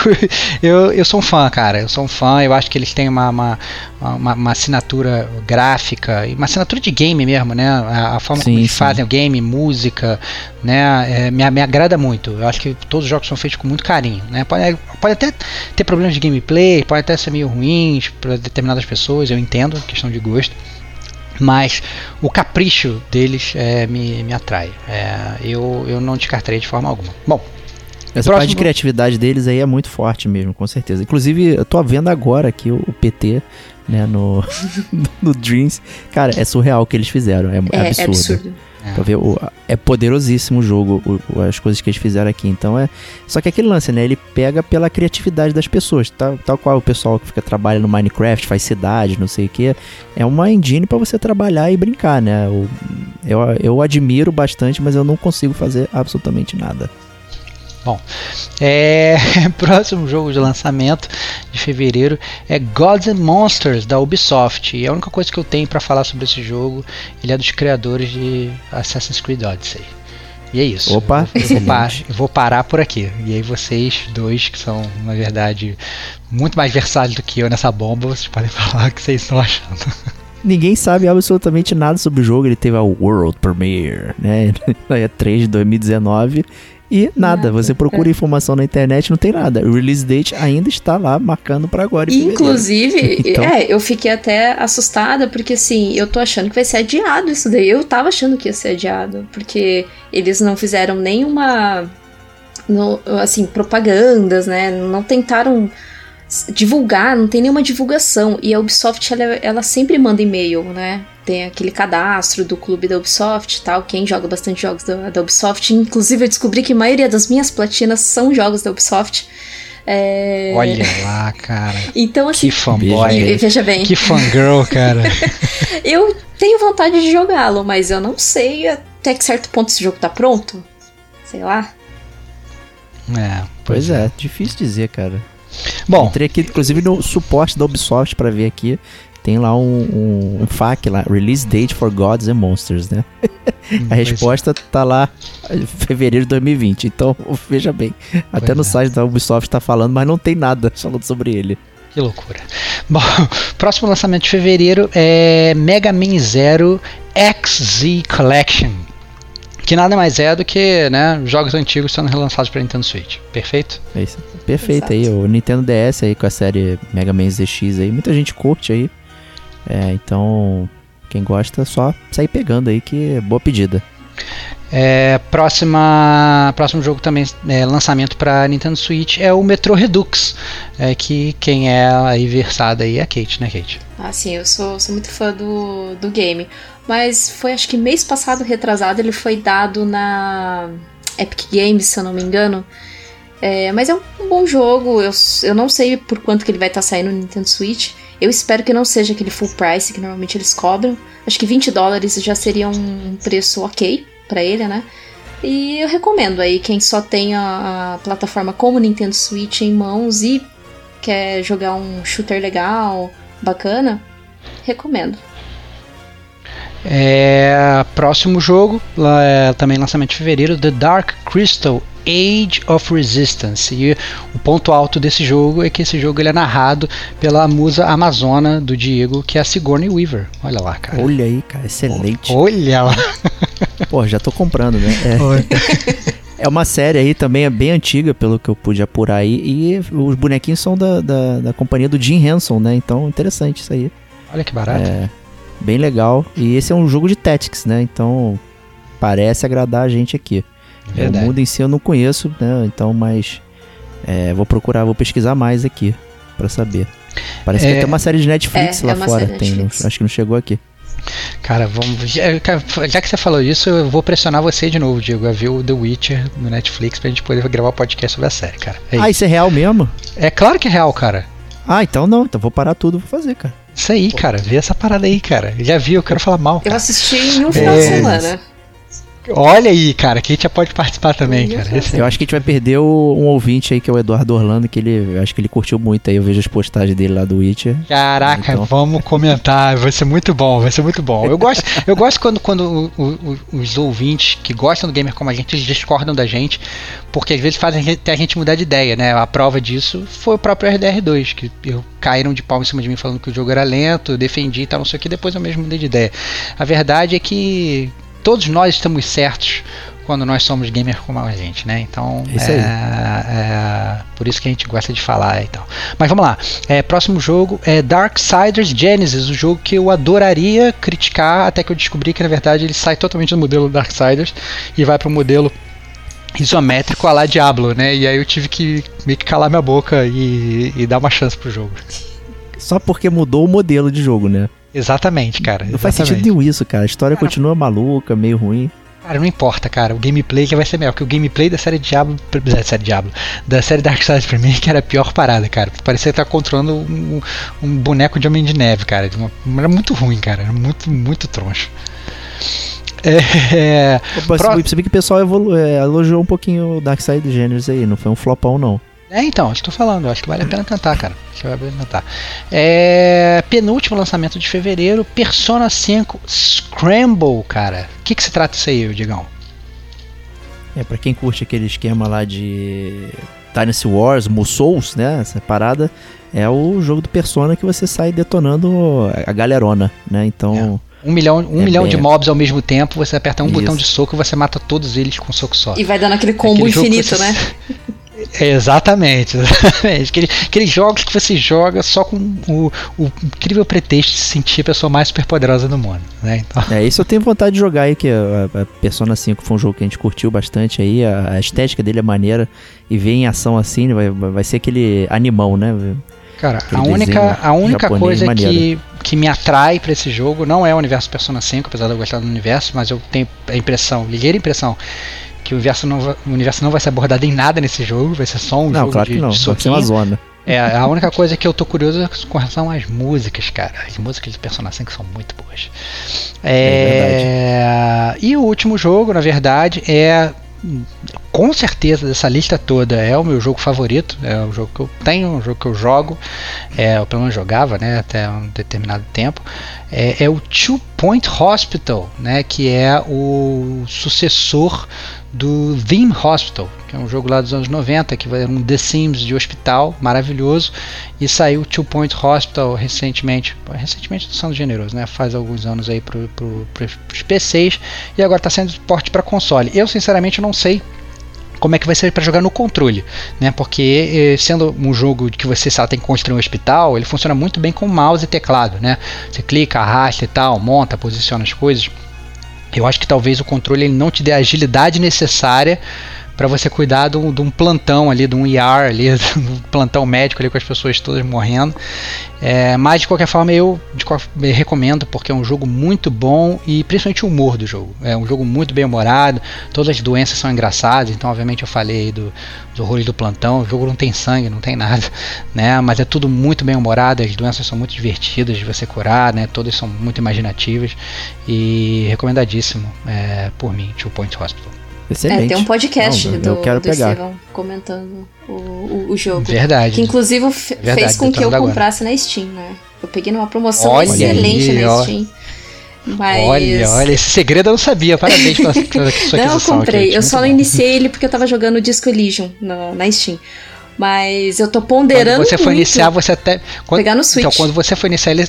C: eu, eu sou um fã, cara. Eu sou um fã. Eu acho que eles têm uma, uma, uma, uma assinatura gráfica uma assinatura de game mesmo, né? A, a forma
B: Sim,
C: como eles
B: sim.
C: fazem o game, música, né? É, me, me agrada muito. Eu acho que todos os jogos são feitos com muito carinho, né? Pode, pode até ter problemas de gameplay, pode até ser meio ruins para determinadas pessoas. Eu entendo, questão de gosto. Mas o capricho deles é, me, me atrai. É, eu, eu não descartaria de forma alguma. Bom,
B: Essa
C: Próximo-
B: parte de criatividade deles aí é muito forte mesmo, com certeza. Inclusive, eu tô vendo agora aqui o, o PT, né, no, [LAUGHS] no Dreams. Cara, é surreal o que eles fizeram. É,
D: É,
B: absurdo.
D: é absurdo.
B: Pra ver, o- é poderosíssimo o jogo, o- o- as coisas que eles fizeram aqui. Então é. Só que aquele lance, né? Ele pega pela criatividade das pessoas. Tal, tal qual o pessoal que fica trabalhando no Minecraft, faz cidade, não sei o que. É uma engine pra você trabalhar e brincar, né? Eu, eu, eu admiro bastante, mas eu não consigo fazer absolutamente nada.
C: É, [LAUGHS] próximo jogo de lançamento de fevereiro é Gods and Monsters da Ubisoft. E a única coisa que eu tenho para falar sobre esse jogo, ele é dos criadores de Assassin's Creed Odyssey. E é isso.
B: Opa,
C: eu vou, par- eu vou parar por aqui. E aí vocês dois, que são, na verdade, muito mais versáteis do que eu nessa bomba, vocês podem [LAUGHS] falar o que vocês estão achando.
B: Ninguém sabe absolutamente nada sobre o jogo. Ele teve a World Premiere, né? [LAUGHS] É 3 de 2019. E nada,
D: Nada,
B: você procura informação na internet, não tem nada. O release date ainda está lá marcando pra agora.
D: Inclusive, [LAUGHS]
B: Então-
D: é, eu fiquei até assustada, porque assim, eu tô achando que vai ser adiado isso daí. Eu tava achando que ia ser adiado, porque eles não fizeram nenhuma. no- assim, propagandas, né? Não tentaram divulgar, não tem nenhuma divulgação. E a Ubisoft, ela, ela sempre manda e-mail, né? Tem aquele cadastro do clube da Ubisoft e tal. Quem joga bastante jogos da, da Ubisoft. Inclusive, eu descobri que a maioria das minhas platinas são jogos da Ubisoft. É...
C: Olha lá, cara. [LAUGHS]
D: Então, assim,
C: Que fanboy.
D: Veja bem,
C: Que fangirl, cara. [LAUGHS]
D: eu tenho vontade de jogá-lo, mas eu não sei até que certo ponto esse jogo tá pronto. Sei lá.
C: É,
B: Pois é, difícil dizer, cara.
C: Bom,
B: Entrei aqui, inclusive, no suporte da Ubisoft pra ver aqui. Tem lá um, um, um FAQ lá, Release Date for Gods and Monsters, né?
C: hum, [LAUGHS]
B: A resposta tá lá, fevereiro de 2020. Então, [LAUGHS] veja bem. Até no
C: é.
B: site da Ubisoft tá falando, mas não tem nada [LAUGHS] falando sobre ele.
C: Que loucura. Bom, próximo lançamento de fevereiro é Mega Man Zero XZ Collection. Que nada mais é do que né, jogos antigos sendo relançados para Nintendo Switch. Perfeito?
B: É isso. Perfeito
D: Exato.
B: aí, o Nintendo DS aí com a série Mega Man ZX aí. Muita gente curte aí. É, então, quem gosta, é só sair pegando aí, que é boa pedida.
C: É, próxima, próximo jogo também é, lançamento para Nintendo Switch é o Metro Redux. É, que quem é aí versada aí é a Kate, né, Kate?
D: Ah, sim, eu sou, sou muito fã do, do game. Mas foi acho que mês passado, retrasado, ele foi dado na Epic Games, se eu não me engano. É, mas é um, um bom jogo. Eu, eu não sei por quanto que ele vai estar saindo no Nintendo Switch. Eu espero que não seja aquele full price que normalmente eles cobram. Acho que 20 dólares já seria um preço ok pra ele, né? E eu recomendo aí quem só tem a, a plataforma como Nintendo Switch em mãos e quer jogar um shooter legal, bacana, recomendo.
C: É, próximo jogo, é, também lançamento de fevereiro, The Dark Crystal Age of Resistance. E o ponto alto desse jogo é que esse jogo ele é narrado pela musa amazona do Diego, que é a Sigourney Weaver. Olha lá, cara.
B: Olha aí, cara, excelente.
C: Olha lá. [LAUGHS]
B: Pô, já tô comprando, né? É, [LAUGHS] é uma série aí também, é bem antiga, pelo que eu pude apurar aí. E os bonequinhos são da, da, da companhia do Jim Henson, né? Então, interessante isso aí.
C: Olha que barato.
B: É, bem legal. E esse é um jogo de Tactics, né? Então, parece agradar a gente aqui. É, o
C: Verdade.
B: mundo em si eu não conheço, né? Então, mas é, vou procurar, vou pesquisar mais aqui pra saber. Parece que
C: É.
B: tem uma série de Netflix
D: É,
B: lá
D: é
B: fora. Tem, não-
D: Netflix.
B: acho que não chegou aqui.
C: Cara, vamos. Já, cara, já que você falou isso, eu vou pressionar você de novo, Diego, a ver o The Witcher no Netflix pra gente poder gravar o podcast sobre a série, cara. É,
B: Ah,
C: isso.
B: é real mesmo?
C: é claro que é real, cara.
B: Ah, então não. Então vou parar tudo, vou fazer, cara.
C: Isso aí, cara. Vê essa parada aí, cara. Já vi, eu quero falar mal.
D: Eu
C: Cara.
D: assisti em um final
C: É.
D: de semana.
C: Olha aí, cara. Quem já pode participar também, cara. Esse-
B: Eu acho que a gente vai perder o- um ouvinte aí, que é o Eduardo Orlando, que ele eu acho que ele curtiu muito aí. Eu vejo as postagens dele lá do Witcher.
C: Caraca,
B: Então.
C: vamos comentar. Vai ser muito bom, vai ser muito bom. Eu gosto, [LAUGHS] eu gosto quando, quando o- o- os ouvintes que gostam do gamer como a gente, eles discordam da gente, porque às vezes fazem a gente- a gente mudar de ideia, né? A prova disso foi o próprio RDR2, que eu, caíram de pau em cima de mim falando que o jogo era lento, eu defendi e tal, não sei o que, depois eu mesmo mudei de ideia. A verdade é que todos nós estamos certos quando nós somos gamers como a gente, né? Então,
B: Isso
C: é, é por isso que a gente gosta de falar e tal. Mas vamos lá. É, próximo jogo é Darksiders Genesis, o jogo que eu adoraria criticar, até que eu descobri que na verdade ele sai totalmente do modelo Darksiders e vai para o modelo isométrico a lá Diablo, né? E aí eu tive que meio que calar minha boca e, e dar uma chance pro jogo.
B: Só porque mudou o modelo de jogo, né?
C: Exatamente, cara.
B: Não faz
C: exatamente.
B: sentido nenhum isso, cara. A história
C: Cara,
B: continua maluca, meio ruim.
C: Cara, não importa, cara. O gameplay que vai ser melhor. Porque o gameplay da série Diablo. Da série Diablo. Da série Darksiders pra mim, [LAUGHS] que era a pior parada, cara. Parecia estar controlando um, um boneco de Homem de Neve, cara. De Era muito ruim, cara. Era muito, muito troncho. É, [LAUGHS]
B: Opa,
C: Pro-
B: Você vê que o pessoal evolu- é, elogiou um pouquinho o Darkseid Genesis aí. Não foi um flopão, não.
C: É, então, estou falando. Eu acho que vale a pena tentar, cara. Acho que vale a pena tentar. É, penúltimo lançamento de fevereiro: Persona 5 Scramble, cara. O que, que se trata isso aí, Digão?
B: É, pra quem curte aquele esquema lá de Dynasty Wars, Musous, né? Essa parada é o jogo do Persona que você sai detonando a galerona, né? Então.
C: Um milhão, um
B: É
C: milhão
B: bem-
C: de mobs ao mesmo tempo, você aperta um
B: Isso.
C: botão de soco e você mata todos eles com um soco só.
D: E vai dando aquele combo
C: Aquele
D: infinito,
C: você-
D: né? [LAUGHS]
C: Exatamente, [LAUGHS] exatamente. Aquele- aqueles jogos que você joga só com o, o incrível pretexto de se sentir a pessoa mais superpoderosa do mundo, né? Então,
B: É, isso eu tenho vontade de jogar aí, que a, a Persona 5 foi um jogo que a gente curtiu bastante aí, a, a estética dele é maneira, e ver em ação assim, vai, vai ser aquele animão, né?
C: cara,
B: Aquele
C: a única, a única coisa que,
B: maneiro.
C: que me atrai pra esse jogo não é o universo Persona 5, apesar de eu gostar do universo, mas eu tenho a impressão, ligeira impressão, que o universo não vai, o universo não vai ser abordado em nada nesse jogo, vai ser só um
B: Não,
C: jogo
B: claro
C: de,
B: que não,
C: de
B: vai ser uma
C: soquinho.
B: zona.
C: É, a única coisa que eu tô curioso é com relação às músicas, cara. As músicas de Persona 5 são muito boas. É, e o último jogo, na verdade, é com certeza dessa lista toda é o meu jogo favorito, é o jogo que eu tenho, o jogo que eu jogo, é, eu pelo menos jogava, né, até um determinado tempo, é, é o Two Point Hospital, né, que é o sucessor do Theme Hospital, que é um jogo lá dos anos 90, que era um The Sims de hospital, maravilhoso, e saiu Two Point Hospital recentemente, recentemente sendo generoso, né, faz alguns anos aí para pro, os PCs, e agora está sendo porte para console. Eu sinceramente não sei como é que vai ser para jogar no controle, né? Porque eh, sendo um jogo que você sabe tem que construir um hospital, ele funciona muito bem com mouse e teclado, né? Você clica, arrasta e tal, monta, posiciona as coisas. Eu acho que talvez o controle ele não te dê a agilidade necessária para você cuidar de um, de um plantão ali, de um ER ali, [LAUGHS] um plantão médico ali com as pessoas todas morrendo. É, mas de qualquer forma eu de qual- eu recomendo porque é um jogo muito bom e principalmente o humor do jogo. É um jogo muito bem humorado, todas as doenças são engraçadas, então obviamente eu falei do, do horrores do plantão, o jogo não tem sangue, não tem nada, [LAUGHS] né? Mas é tudo muito bem humorado, as doenças são muito divertidas de você curar, né? Todas são muito imaginativas e recomendadíssimo é, por mim, Two Point Hospital.
B: Excelente.
D: É, tem um podcast
B: Não,
D: do,
B: eu quero
D: do
B: pegar.
D: Estevão comentando o, o, o jogo.
C: Verdade.
D: Que inclusive f-
C: Verdade,
D: fez com
C: tô
D: que eu
C: agora.
D: comprasse na Steam, né? Eu peguei numa promoção
C: Olha
D: excelente
C: aí,
D: na
C: ó.
D: Steam. Mas...
C: Olha, olha, esse segredo eu não sabia. Parabéns pela, pela [LAUGHS] sua
D: Não, eu comprei.
C: Kate.
D: Eu só
C: bom.
D: iniciei ele porque eu tava jogando o Disco Elysium na, na Steam. Mas eu tô ponderando
C: Quando você for
D: muito
C: iniciar, você até. Quando,
D: pegar no Switch.
C: Então, quando você for iniciar ele.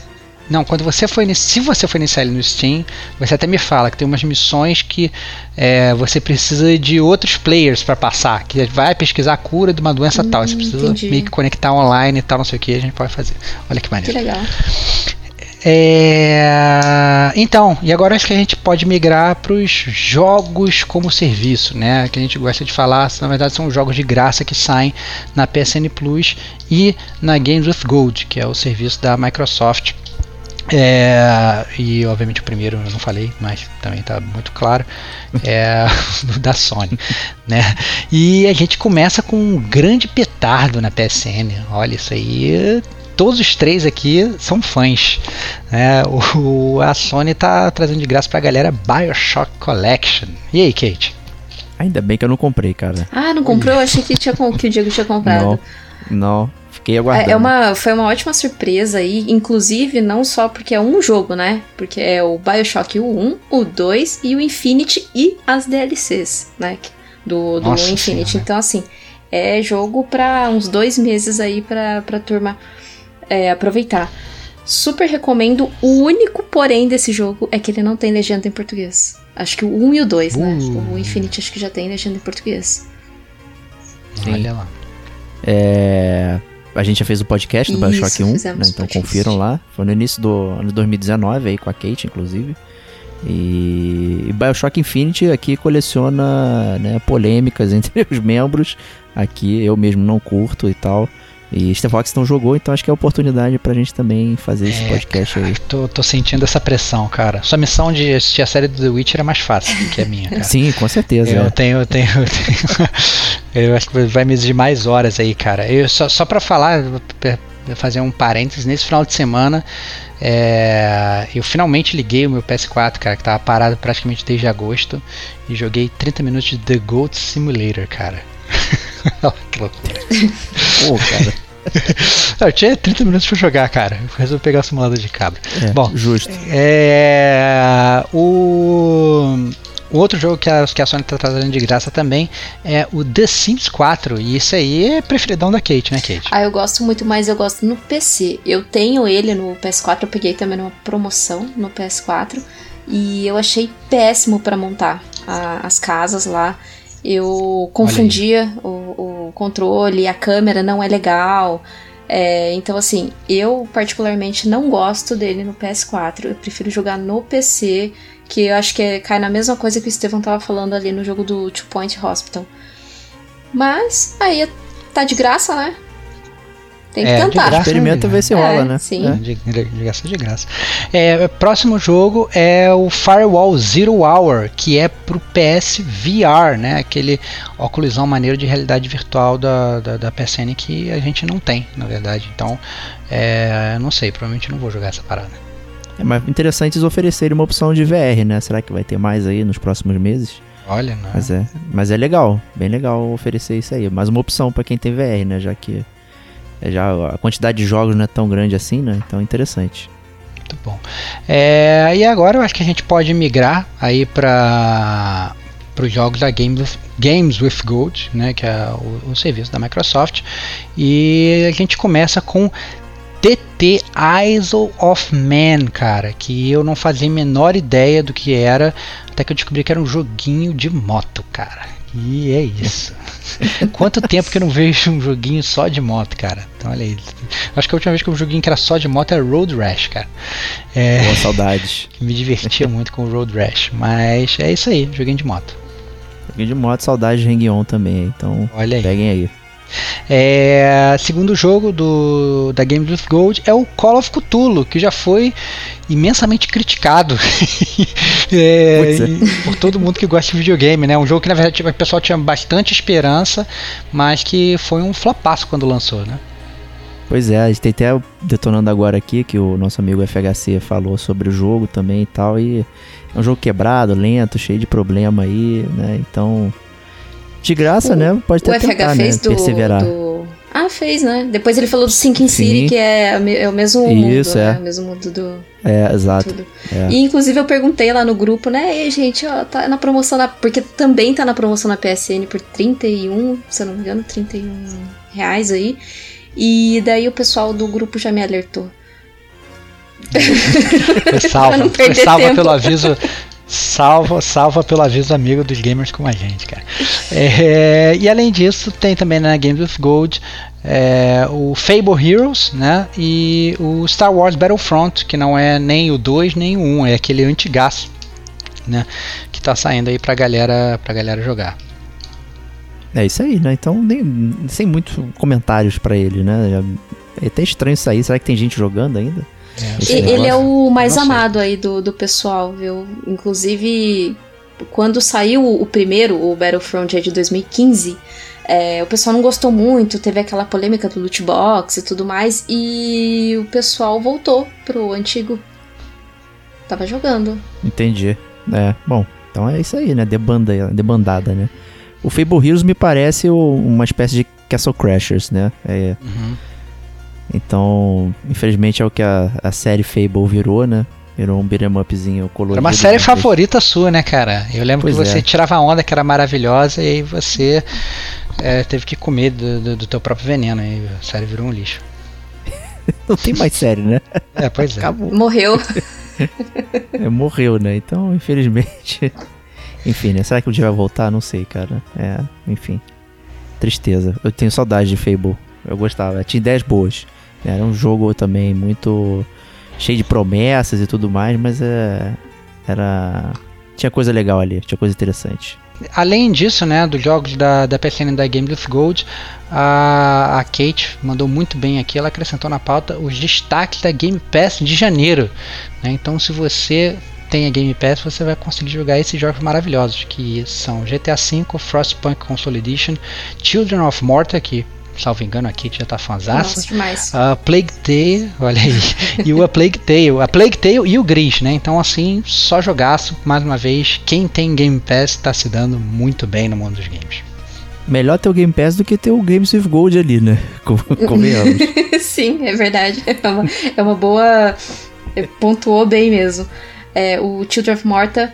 C: Não, quando você for iniciar. Se você for iniciar ele no Steam, você até me fala que tem umas missões que é, você precisa de outros players para passar. Que vai pesquisar a cura de uma doença tal. Você precisa
D: Hum, entendi.
C: meio que conectar online e tal, não sei o que, a gente pode fazer. Olha que
D: Que
C: maneiro.
D: legal.
C: É, então, e agora acho que a gente pode migrar para os jogos como serviço, né? Que a gente gosta de falar, na verdade são jogos de graça que saem na PSN Plus e na Games with Gold, que é o serviço da Microsoft. É, e obviamente o primeiro eu não falei, mas também está muito claro, é [LAUGHS] o da Sony, né? E a gente começa com um grande petardo na PSN. Olha isso aí, todos os três aqui são fãs. Né? O, a Sony tá trazendo de graça pra galera Bioshock Collection. E aí, Kate?
B: Ainda bem que eu não comprei, cara.
D: Ah, não comprou? Eu achei que, tinha, com- que o Diego tinha comprado.
B: Não, não. Fiquei aguardando.
D: É, é uma, foi uma ótima surpresa aí, inclusive não só porque é um jogo, né? Porque é o Bioshock o 1, o 2 e o Infinity e as DLCs, né? Do, do
C: Nossa
D: Infinity.
C: Senhora.
D: Então, assim, é jogo pra uns dois meses aí pra, pra turma é, aproveitar. Super recomendo. O único porém desse jogo é que ele não tem legenda em português. Acho que o 1 e o 2, né?
C: Uh.
D: O Infinity acho que já tem legenda em português.
B: Sim.
C: Olha lá.
B: É, a gente já fez o podcast do Bioshock 1, né? então confiram lá. Foi no início do ano de 2019 aí com a Kate, inclusive. E, e Bioshock Infinity aqui coleciona né, polêmicas [LAUGHS] entre os membros. Aqui eu mesmo não curto e tal. E Steve Fox não jogou, então acho que é a oportunidade pra gente também fazer esse
C: É,
B: podcast aí.
C: Tô, tô sentindo essa pressão, cara. Sua missão de assistir a série do The Witcher é mais fácil do que a minha, cara.
B: Sim, com certeza.
C: Eu
B: é.
C: tenho, eu tenho, eu tenho. [LAUGHS] eu acho que vai me exigir mais horas aí, cara. Eu, só, só pra falar, fazer um parênteses, nesse final de semana. é, eu finalmente liguei o meu PS4, cara, que tava parado praticamente desde agosto. E joguei 30 minutos de The Goat Simulator, cara. [LAUGHS] Que loucura. [LAUGHS]
B: Pô, cara. [LAUGHS]
C: Não, eu tinha 30 minutos pra jogar, cara. Eu resolvi pegar o simulador de cabra.
B: É,
C: Bom,
B: justo.
C: É, o, outro jogo que a, que a Sony tá trazendo de graça também é o The Sims 4. E isso aí é preferidão da Kate, né, Kate?
D: Ah, eu gosto muito, mas eu gosto no PC. Eu tenho ele no PS4, eu peguei também numa promoção no PS4. E eu achei péssimo para montar a, as casas lá. Eu confundia o, o controle, a câmera não é legal. É, então, assim, eu particularmente não gosto dele no PS4. Eu prefiro jogar no PC, que eu acho que é, cai na mesma coisa que o Estevão tava falando ali no jogo do Two Point Hospital. Mas aí tá de graça, né? Tem que
C: É,
D: tentar.
C: graça.
B: Experimenta ver se
D: É,
B: rola, né?
D: sim.
B: É.
C: De, de, de graça de graça. É, próximo jogo é o Firewall Zero Hour, que é pro PS VR, né? Aquele óculosão maneiro de realidade virtual da, da, da PSN que a gente não tem, na verdade. Então, é, não sei, provavelmente não vou jogar essa parada.
B: É mais interessante eles oferecerem uma opção de VR, né? Será que vai ter mais aí nos próximos meses?
C: Olha, né?
B: Mas é, mas é legal, bem legal oferecer isso aí. Mais uma opção pra quem tem VR, né? Já que é já a quantidade de jogos não é tão grande assim, né? Então é interessante.
C: Muito bom. É, e agora eu acho que a gente pode migrar aí para os jogos da Games, Games with Gold, né, que é o, o serviço da Microsoft. E a gente começa com TT Isle of Man, cara, que eu não fazia a menor ideia do que era, até que eu descobri que era um joguinho de moto, cara. E é isso. Quanto tempo que eu não vejo um joguinho só de moto, cara? Então olha aí. Acho que a última vez que eu vi um joguinho que era só de moto era Road Rash, cara. É,
B: Boa saudades. [LAUGHS]
C: me divertia muito com o Road Rash. Mas é isso aí, joguinho de moto.
B: Joguinho de moto, saudades de Hang-On também. Então
C: Olha aí.
B: peguem aí.
C: É, segundo jogo do, da Games with Gold é o Call of Cthulhu, que já foi imensamente criticado [LAUGHS] é,
B: é.
C: por todo mundo que gosta de videogame, né? Um jogo que na verdade o pessoal tinha bastante esperança, mas que foi um flopaço quando lançou, né?
B: Pois é, a gente tem até detonando agora aqui que o nosso amigo FHC falou sobre o jogo também e tal. E é um jogo quebrado, lento, cheio de problema aí, né? Então, de graça,
D: O-
B: né? Pode
D: O
B: até
D: FH
B: tentar, né?
D: fez do,
B: Perseverar.
D: do- Ah, fez, né? Depois ele falou do Sinking
B: Sim.
D: City, que é, é o mesmo
B: Isso,
D: mundo,
B: é.
D: né? O mesmo mundo do
B: É, exato.
D: tudo.
B: É.
D: E inclusive eu perguntei lá no grupo, né? Ei, gente, ó, tá na promoção na. Porque também tá na promoção na PSN por 31, se eu não me engano, 31 reais aí. E daí o pessoal do grupo já me alertou.
C: Foi salva, [LAUGHS] foi salva pelo aviso. Salva, salva pelo aviso amigo dos gamers como a gente, cara. É, e além disso, tem também na Games with Gold é, o Fable Heroes, né? E o Star Wars Battlefront, que não é nem o 2 nem o 1, é aquele antigaço, né? Que tá saindo aí pra galera, pra galera jogar.
B: É isso aí, né? Então, nem, sem muitos comentários pra ele, né? É até estranho isso aí. Será que tem gente jogando ainda?
C: É,
D: E- ele é o mais amado aí do, do pessoal, viu? Inclusive, quando saiu o primeiro, o Battlefront de 2015, é, o pessoal não gostou muito, teve aquela polêmica do loot box e tudo mais, e o pessoal voltou pro antigo. Tava jogando.
B: Entendi. É, bom, então é isso aí, né? Debanda, debandada, né? O Fable Heroes me parece uma espécie de Castle Crashers, né? É,
C: Uhum.
B: Então, infelizmente é o que a, a série Fable virou, né? Virou um beat'em upzinho colorido.
C: Era uma série favorita sua, né, cara? Eu lembro
B: Pois
C: que você
B: é.
C: tirava onda que era maravilhosa e aí você é, teve que comer do, do- do teu próprio veneno. Aí a série virou um lixo. [LAUGHS]
B: Não tem mais série, né?
C: É, pois é.
B: Acabou.
D: Morreu. [LAUGHS]
B: É, morreu, né? Então, infelizmente. [LAUGHS] Enfim, né? Será que um dia vai voltar? Não sei, cara. É, enfim. Tristeza. Eu tenho saudade de Fable. Eu gostava. Tinha ideias boas. Era um jogo também muito cheio de promessas e tudo mais, mas é, era. Tinha coisa legal ali, tinha coisa interessante.
C: Além disso, né, dos jogos da, da PSN da Game with Gold, a, a Kate mandou muito bem aqui. Ela acrescentou na pauta os destaques da Game Pass de janeiro. né? Então, se você tem a Game Pass, você vai conseguir jogar esses jogos maravilhosos, que são GTA V, Frostpunk Console Edition, Children of Morta, que, salvo engano, a Kate já tá fanzaça.
D: Nossa, demais.
C: A Plague Tale, olha aí, [LAUGHS] e o A Plague Tale, a Plague Tale e o Gris, né? Então assim, só jogaço, mais uma vez, quem tem Game Pass tá se dando muito bem no mundo dos games.
B: Melhor ter o Game Pass do que ter o Games with Gold ali, né? [LAUGHS] Convenhamos. [LAUGHS]
D: Sim, é verdade. É uma, é uma boa. é, Pontuou bem mesmo. É, o Children of Morta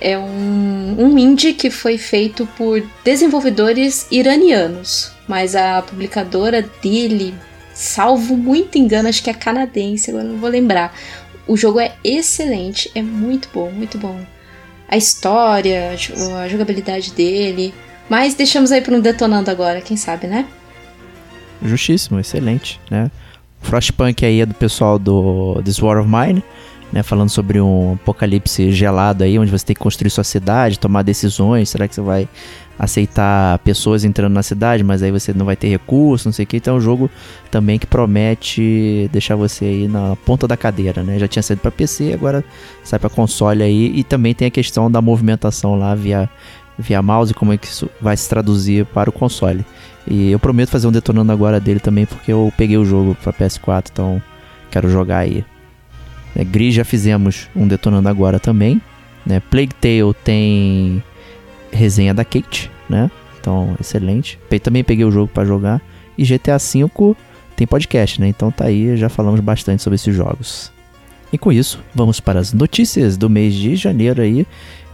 D: é um, um indie que foi feito por desenvolvedores iranianos, mas a publicadora dele, salvo muito engano, acho que é canadense, agora não vou lembrar. O jogo é excelente, é muito bom, muito bom. A história, a jogabilidade dele. Mas deixamos aí para um detonando agora, quem sabe, né?
B: Justíssimo, excelente, né? Frostpunk aí é do pessoal do This War of Mine, né? Falando sobre um apocalipse gelado aí, onde você tem que construir sua cidade, tomar decisões. Será que você vai aceitar pessoas entrando na cidade, mas aí você não vai ter recurso, não sei o que. Então é um jogo também que promete deixar você aí na ponta da cadeira, né? Já tinha saído para PC, agora sai para console aí. E também tem a questão da movimentação lá via, via mouse, como é que isso vai se traduzir para o console. E eu prometo fazer um detonando agora dele também, porque eu peguei o jogo para PS4, então quero jogar aí. É, Gris já fizemos um detonando agora também. Né? Plague Tale tem resenha da Kate, né? Então, excelente. Também peguei o jogo para jogar. E GTA V tem podcast, né? Então tá aí, já falamos bastante sobre esses jogos. E com isso, vamos para as notícias do mês de janeiro aí.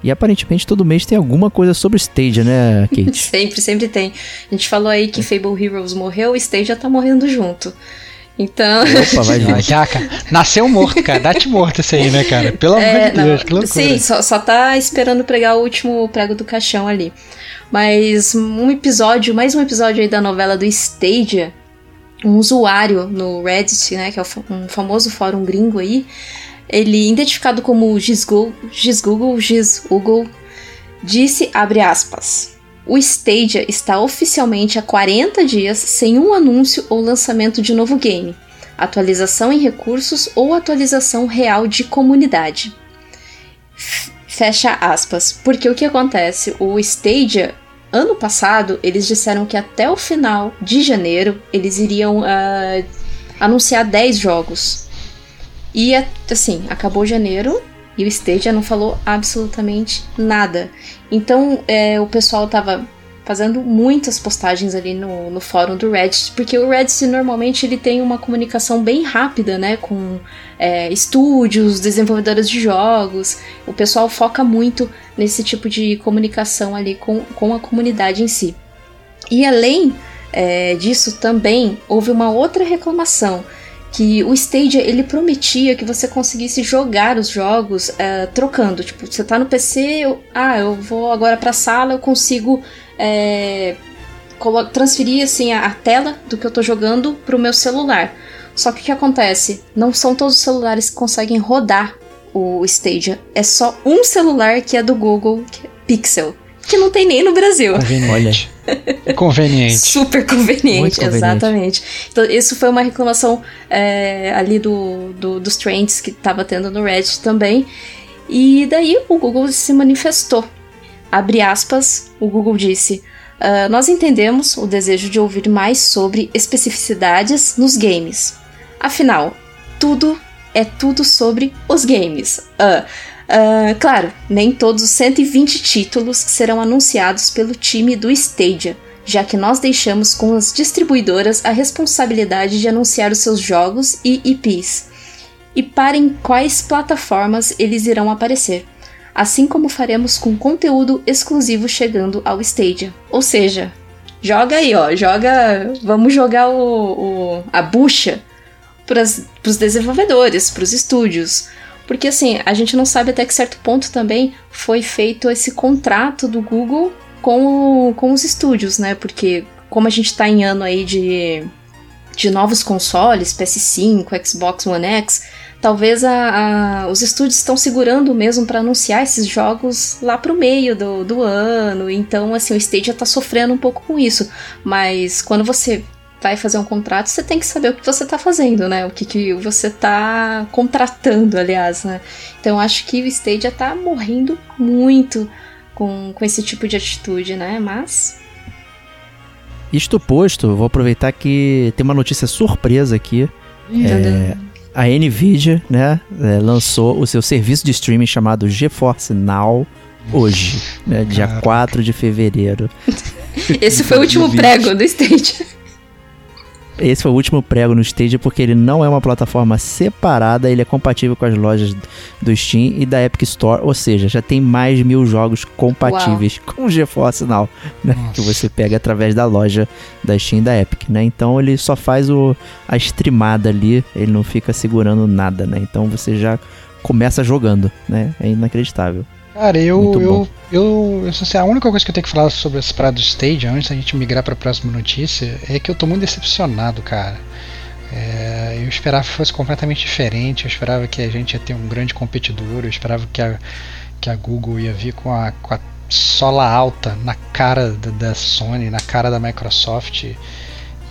B: E aparentemente todo mês tem alguma coisa sobre Stadia, né, Kate? [LAUGHS]
D: sempre, sempre tem. A gente falou aí que Fable Heroes morreu, Stadia tá morrendo junto. Então.
C: Opa, vai já, cara. Nasceu morto, cara. Dá-te morto esse aí, né, cara? Pelo é, amor de Deus, que loucura.
D: Sim, só, só tá esperando pregar o último prego do caixão ali. Mas um episódio, mais um episódio aí da novela do Stadia, um usuário no Reddit, né, que é um famoso fórum gringo aí, ele, identificado como Gizgoogle, Gizgoogle, Gizgoogle, disse, abre aspas, o Stadia está oficialmente há 40 dias sem um anúncio ou lançamento de novo game, atualização em recursos ou atualização real de comunidade. Fecha aspas. Porque o que acontece? O Stadia, ano passado, eles disseram que até o final de janeiro eles iriam uh, anunciar 10 jogos. E assim, acabou janeiro, e o Stadia não falou absolutamente nada. Então é, o pessoal tava fazendo muitas postagens ali no, no fórum do Reddit, porque o Reddit normalmente ele tem uma comunicação bem rápida, né, com é, estúdios, desenvolvedores de jogos. O pessoal foca muito nesse tipo de comunicação ali com, com a comunidade em si. E além é, disso, também houve uma outra reclamação que o Stadia ele prometia que você conseguisse jogar os jogos uh, trocando. Tipo, você tá no PC, eu, ah, eu vou agora pra sala, eu consigo é, transferir assim a, a, tela do que eu tô jogando pro meu celular. Só que o que acontece? Não são todos os celulares que conseguem rodar o Stadia. É só um celular que é do Google, é Pixel que não tem nem no Brasil.
C: Conveniente. [LAUGHS] conveniente.
D: Super conveniente, conveniente, exatamente. Então, isso foi uma reclamação é, ali do, do, dos trends que estava tendo no Reddit também. E daí o Google se manifestou. Abre aspas, o Google disse. Uh, nós entendemos o desejo de ouvir mais sobre especificidades nos games. Afinal, tudo é tudo sobre os games. Uh, Uh, claro, nem todos os 120 títulos serão anunciados pelo time do Stadia, já que nós deixamos com as distribuidoras a responsabilidade de anunciar os seus jogos e IPs, e para em quais plataformas eles irão aparecer, assim como faremos com conteúdo exclusivo chegando ao Stadia. Ou seja, joga aí, ó, joga, vamos jogar o, o a bucha para os desenvolvedores, para os estúdios. Porque assim, a gente não sabe até que certo ponto também foi feito esse contrato do Google com, o, com os estúdios, né? Porque como a gente está em ano aí de, de novos consoles, PS5, Xbox One X, talvez a, a, os estúdios estão segurando mesmo para anunciar esses jogos lá pro meio do, do ano. Então, assim, o Stadia está sofrendo um pouco com isso. Mas quando você vai fazer um contrato, você tem que saber o que você está fazendo, né? O que, que você está contratando, aliás, né? Então acho que o Stadia está morrendo muito com, com esse tipo de atitude, né? Mas.
B: Isto posto, vou aproveitar que tem uma notícia surpresa aqui. É, a Nvidia, né, é, lançou o seu serviço de streaming chamado GeForce Now hoje, né, dia 4 de fevereiro. [LAUGHS]
D: Esse foi o último prego do Stadia.
B: Esse foi o último prego no Stadia porque ele não é uma plataforma separada, ele é compatível com as lojas do Steam e da Epic Store, ou seja, já tem mais de mil jogos compatíveis Uau. com o GeForce Now, né? Que você pega através da loja da Steam e da Epic, né? Então ele só faz o, a streamada ali, ele não fica segurando nada, né? Então você já começa jogando, né? É inacreditável.
C: Cara, eu, eu, eu, eu, assim, a única coisa que eu tenho que falar sobre esse parada do Stage, antes da gente migrar para a próxima notícia, é que eu tô muito decepcionado, cara. É, eu esperava que fosse completamente diferente, eu esperava que a gente ia ter um grande competidor, eu esperava que a, que a Google ia vir com a, com a sola alta na cara da, da Sony, na cara da Microsoft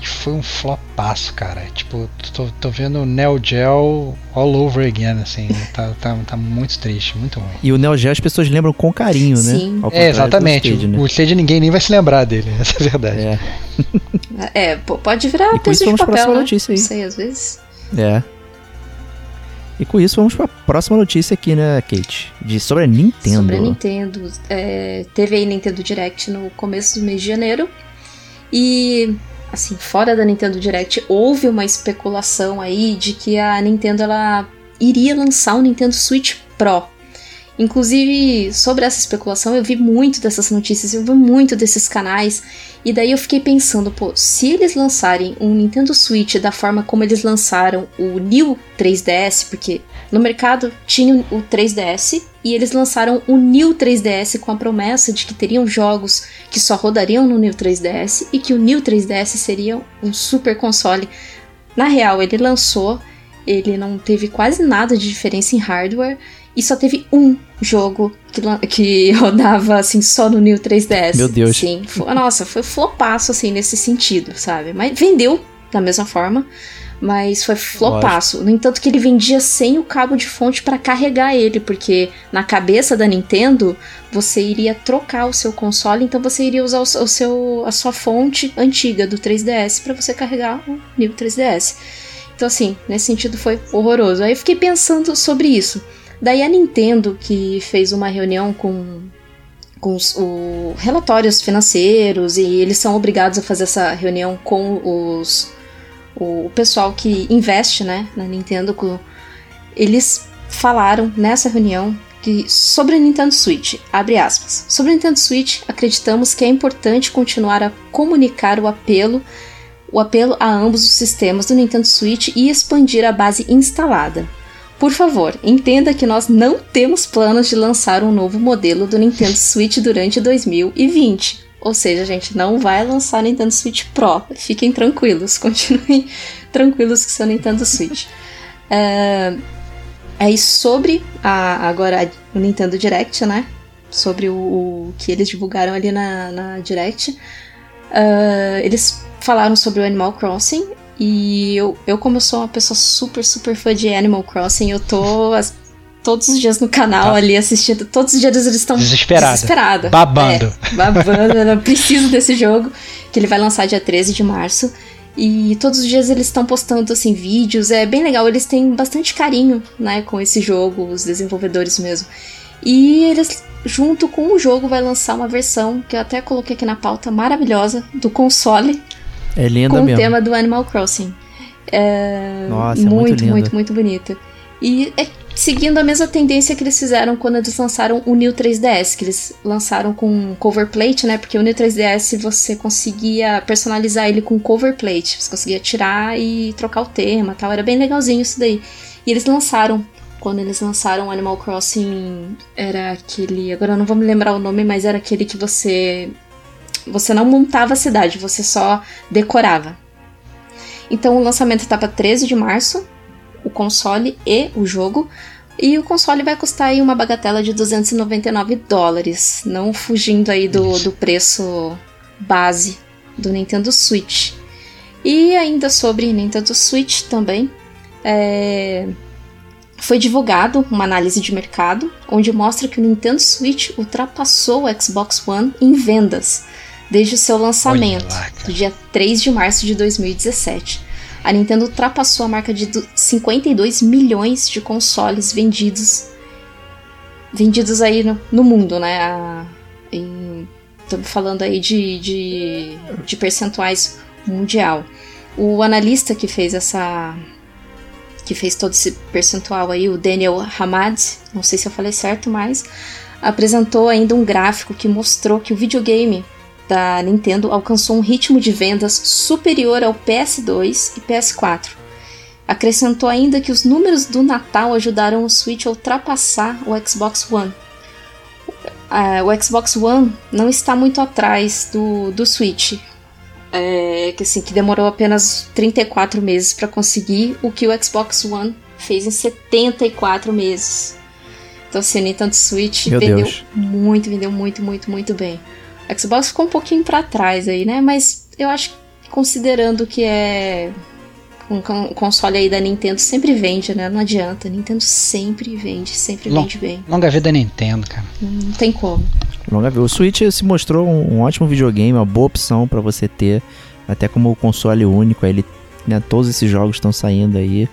C: foi um flopaço, cara. Tipo, tô, tô vendo o Neo Geo all over again, assim. tá, tá, tá muito triste, muito ruim.
B: E o Neo Geo as pessoas lembram com carinho, né?
D: Sim.
B: né?
C: É, exatamente. O Stage, né? o Stage ninguém nem vai se lembrar dele, [LAUGHS] essa é a verdade.
D: É, [LAUGHS] é pode virar peso de papel, né? notícia aí. Sei, às vezes.
B: É. E com isso vamos para a próxima notícia aqui, né, Kate? De, sobre a Nintendo.
D: Sobre a Nintendo. É, teve aí Nintendo Direct no começo do mês de janeiro. E assim, fora da Nintendo Direct, houve uma especulação aí de que a Nintendo ela iria lançar o Nintendo Switch Pro. Inclusive, sobre essa especulação, eu vi muito dessas notícias, eu vi muito desses canais, e daí eu fiquei pensando, pô, se eles lançarem um Nintendo Switch da forma como eles lançaram o New 3DS, porque no mercado tinha o 3DS e eles lançaram o New 3DS com a promessa de que teriam jogos que só rodariam no New 3DS e que o New 3DS seria um super console. Na real, ele lançou, ele não teve quase nada de diferença em hardware e só teve um jogo que, que [LAUGHS] rodava assim só no New 3DS.
B: Meu Deus.
D: Sim, foi, nossa, foi flopaço assim nesse sentido, sabe? Mas vendeu da mesma forma, mas foi flopaço. Lógico. No entanto que ele vendia sem o cabo de fonte para carregar ele, porque na cabeça da Nintendo você iria trocar o seu console, então você iria usar o, o seu a sua fonte antiga do 3DS para você carregar o New 3DS. Então assim, nesse sentido foi horroroso. Aí eu fiquei pensando sobre isso. Daí a Nintendo, que fez uma reunião com, com os o, relatórios financeiros, e eles são obrigados a fazer essa reunião com os, o, pessoal que investe né, na Nintendo, eles falaram nessa reunião que sobre a Nintendo Switch, abre aspas. Sobre a Nintendo Switch, acreditamos que é importante continuar a comunicar o apelo o apelo a ambos os sistemas do Nintendo Switch e expandir a base instalada. Por favor, entenda que nós não temos planos de lançar um novo modelo do Nintendo Switch durante 2020. Ou seja, a gente não vai lançar Nintendo Switch Pro. Fiquem tranquilos, [LAUGHS] continuem tranquilos com seu Nintendo Switch. É, aí sobre a, agora o Nintendo Direct, né? Sobre o, o que eles divulgaram ali na, na Direct. Uh, eles falaram sobre o Animal Crossing e eu, eu, como eu sou uma pessoa super, super fã de Animal Crossing, eu tô todos os dias no canal tá. ali assistindo. Todos os dias eles estão
C: desesperada.
D: desesperada.
C: Babando.
D: É, babando. eu preciso desse jogo, que ele vai lançar dia 13 de março. E todos os dias eles estão postando assim vídeos, é bem legal, eles têm bastante carinho, né, com esse jogo, os desenvolvedores mesmo. E eles junto com o jogo vai lançar uma versão que eu até coloquei aqui na pauta maravilhosa do console,
B: é linda
D: com
B: mesmo.
D: o tema do Animal Crossing. É
B: Nossa,
D: muito,
B: é muito,
D: muito, muito bonito. E é seguindo a mesma tendência que eles fizeram quando eles lançaram o New 3DS, que eles lançaram com cover plate, né? Porque o New 3DS você conseguia personalizar ele com cover plate, você conseguia tirar e trocar o tema, tal, era bem legalzinho isso daí. E eles lançaram quando eles lançaram Animal Crossing, era aquele, agora eu não vou me lembrar o nome, mas era aquele que você você não montava a cidade, você só decorava. Então o lançamento está para 13 de março, o console e o jogo. E o console vai custar aí uma bagatela de 299 dólares, não fugindo aí do, do preço base do Nintendo Switch. E ainda sobre Nintendo Switch também, é... foi divulgado uma análise de mercado onde mostra que o Nintendo Switch ultrapassou o Xbox One em vendas, desde o seu lançamento, lá, do dia 3 de março de 2017. A Nintendo ultrapassou a marca de 52 milhões de consoles vendidos vendidos aí no, no mundo, né? Estamos falando aí de, de, de percentuais mundial. O analista que fez essa que fez todo esse percentual aí, o Daniel Hamad, não sei se eu falei certo, mas apresentou ainda um gráfico que mostrou que o videogame da Nintendo alcançou um ritmo de vendas superior ao PS2 e PS4. Acrescentou ainda que os números do Natal ajudaram o Switch a ultrapassar o Xbox One. Uh, o Xbox One não está muito atrás do, do Switch, é, que, assim, que demorou apenas 34 meses para conseguir o que o Xbox One fez em 74 meses. Então, assim, o Nintendo Switch
B: Meu
D: vendeu
B: Deus.
D: muito, vendeu muito, muito, muito bem. O Xbox ficou um pouquinho para trás aí, né? Mas eu acho que considerando que é um con- console aí da Nintendo sempre vende, né? Não adianta. Nintendo sempre vende, sempre
C: Long-
D: vende bem.
C: Longa vida Nintendo, cara.
D: Não tem como.
B: Longa vida. O Switch se mostrou um, um ótimo videogame, uma boa opção pra você ter, até como console único. aí Ele, né, todos esses jogos estão saindo aí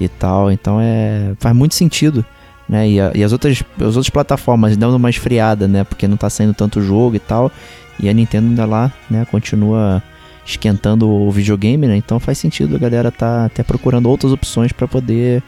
B: e tal, então é faz muito sentido, né? E, a- e as outras as outras plataformas dando uma esfriada, né? Porque não tá saindo tanto jogo e tal. E a Nintendo ainda lá, né, continua esquentando o videogame, né? Então faz sentido a galera tá até procurando outras opções pra poder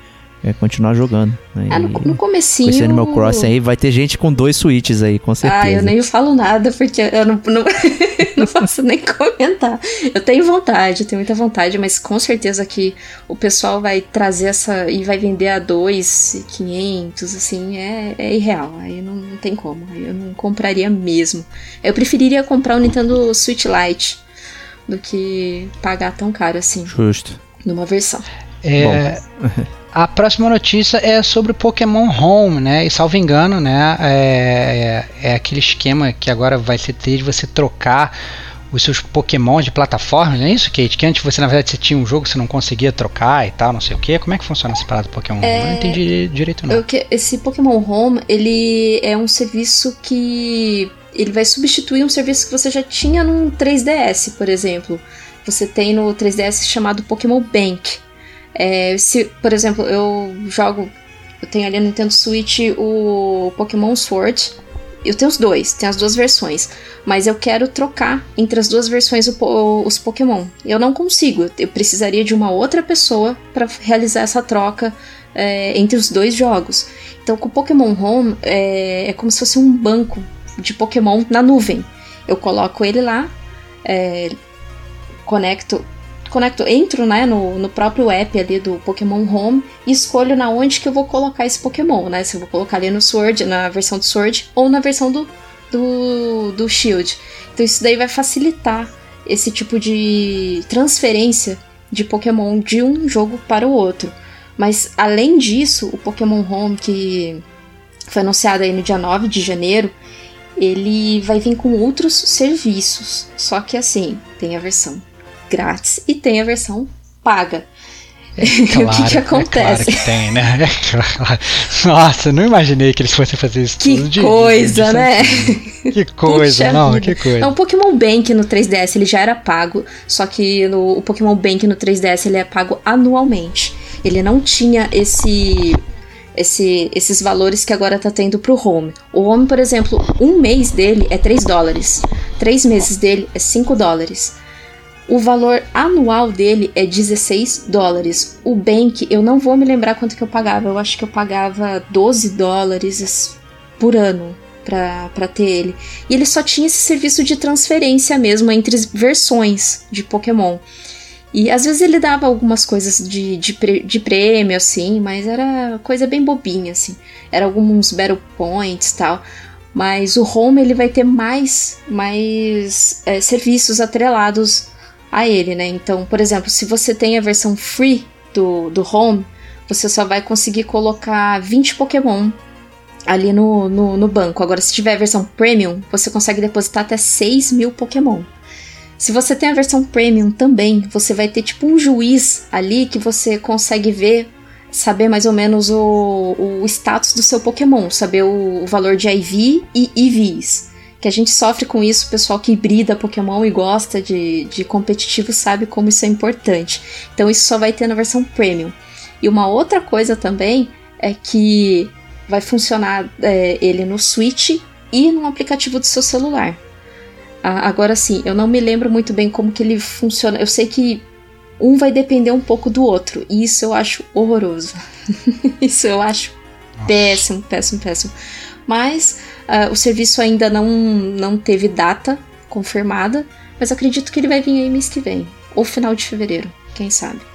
B: é, continuar jogando. Né?
D: Ah, no, no
B: com
D: comecinho...
B: esse Animal Crossing aí, vai ter gente com dois Switches aí, com certeza.
D: Ah, eu nem falo nada, porque eu não, não, [LAUGHS] não posso nem comentar. Eu tenho vontade, eu tenho muita vontade, mas com certeza que o pessoal vai trazer essa e vai vender a 2,500, assim, é, é irreal. Aí não, não tem como. Aí eu não compraria mesmo. Eu preferiria comprar o Nintendo Switch Lite do que pagar tão caro assim
B: Justo.
D: numa versão.
C: É, [LAUGHS] a próxima notícia é sobre o Pokémon Home, né? E salvo engano, né? É, é, é aquele esquema que agora vai ser ter de você trocar os seus Pokémon de plataforma, não é isso, Kate? Que antes você, na verdade, você tinha um jogo que você não conseguia trocar e tal, não sei o que. Como é que funciona essa parada do Pokémon Home? Eu não entendi direito, não.
D: Esse Pokémon Home, ele é um serviço que ele vai substituir um serviço que você já tinha no 3DS, por exemplo. Você tem no 3DS chamado Pokémon Bank. É, se, por exemplo, eu jogo, eu tenho ali no Nintendo Switch o Pokémon Sword. Eu tenho os dois, tem as duas versões, mas eu quero trocar entre as duas versões o os Pokémon. Eu não consigo, eu precisaria de uma outra pessoa para realizar essa troca é, entre os dois jogos. Então, com o Pokémon Home é, é como se fosse um banco de Pokémon na nuvem. Eu coloco ele lá, é, conecto, conecto, entro né, no, no próprio app ali do Pokémon Home e escolho na onde que eu vou colocar esse Pokémon, né? Se eu vou colocar ali no Sword, na versão do Sword ou na versão do, do, do Shield. Então isso daí vai facilitar esse tipo de transferência de Pokémon de um jogo para o outro. Mas além disso, o Pokémon Home que foi anunciado aí no dia 9 de janeiro, ele vai vir com outros serviços. Só que assim, tem a versão grátis e tem a versão paga.
C: Claro, [LAUGHS]
D: o que, que
C: É claro
D: acontece?
C: que tem, né? É. [LAUGHS] Nossa, não imaginei que eles fossem fazer isso
D: Que
C: tudo. de-
D: coisa,
C: de-
D: né?
C: Que [LAUGHS] coisa,
D: Puxa
C: não,
D: vida.
C: que coisa.
D: Não, o Pokémon Bank no 3DS ele já era pago, só que no, o Pokémon Bank no 3DS ele é pago anualmente. Ele não tinha esse, esse esses valores que agora tá tendo pro Home. O Home, por exemplo, um mês dele é 3 dólares, três meses dele é 5 dólares. O valor anual dele é 16 dólares. O Bank, eu não vou me lembrar quanto que eu pagava. Eu acho que eu pagava 12 dólares por ano pra ter ele. E ele só tinha esse serviço de transferência mesmo entre versões de Pokémon. E às vezes ele dava algumas coisas de, de, de prêmio, assim, mas era coisa bem bobinha, assim. Era alguns Battle Points tal. Mas o Home ele vai ter mais, mais é, serviços atrelados a ele, né? Então, por exemplo, se você tem a versão free do, do Home, você só vai conseguir colocar 20 Pokémon ali no, no, no banco. Agora, se tiver a versão Premium, você consegue depositar até 6 mil Pokémon. Se você tem a versão Premium também, você vai ter tipo um juiz ali que você consegue ver, saber mais ou menos o, o status do seu Pokémon, saber o, o valor de IV e EVs. Que a gente sofre com isso, o pessoal que hibrida Pokémon e gosta de, de competitivo sabe como isso é importante. Então isso só vai ter na versão Premium. E uma outra coisa também é que vai funcionar é, ele no Switch e no aplicativo do seu celular. Ah, agora sim, eu não me lembro muito bem como que ele funciona. Eu sei que um vai depender um pouco do outro. E isso eu acho horroroso. [LAUGHS] isso eu acho Nossa. péssimo, péssimo, péssimo. Mas uh, o serviço ainda não, não teve data confirmada, mas acredito que ele vai vir aí mês que vem, ou final de fevereiro, quem sabe.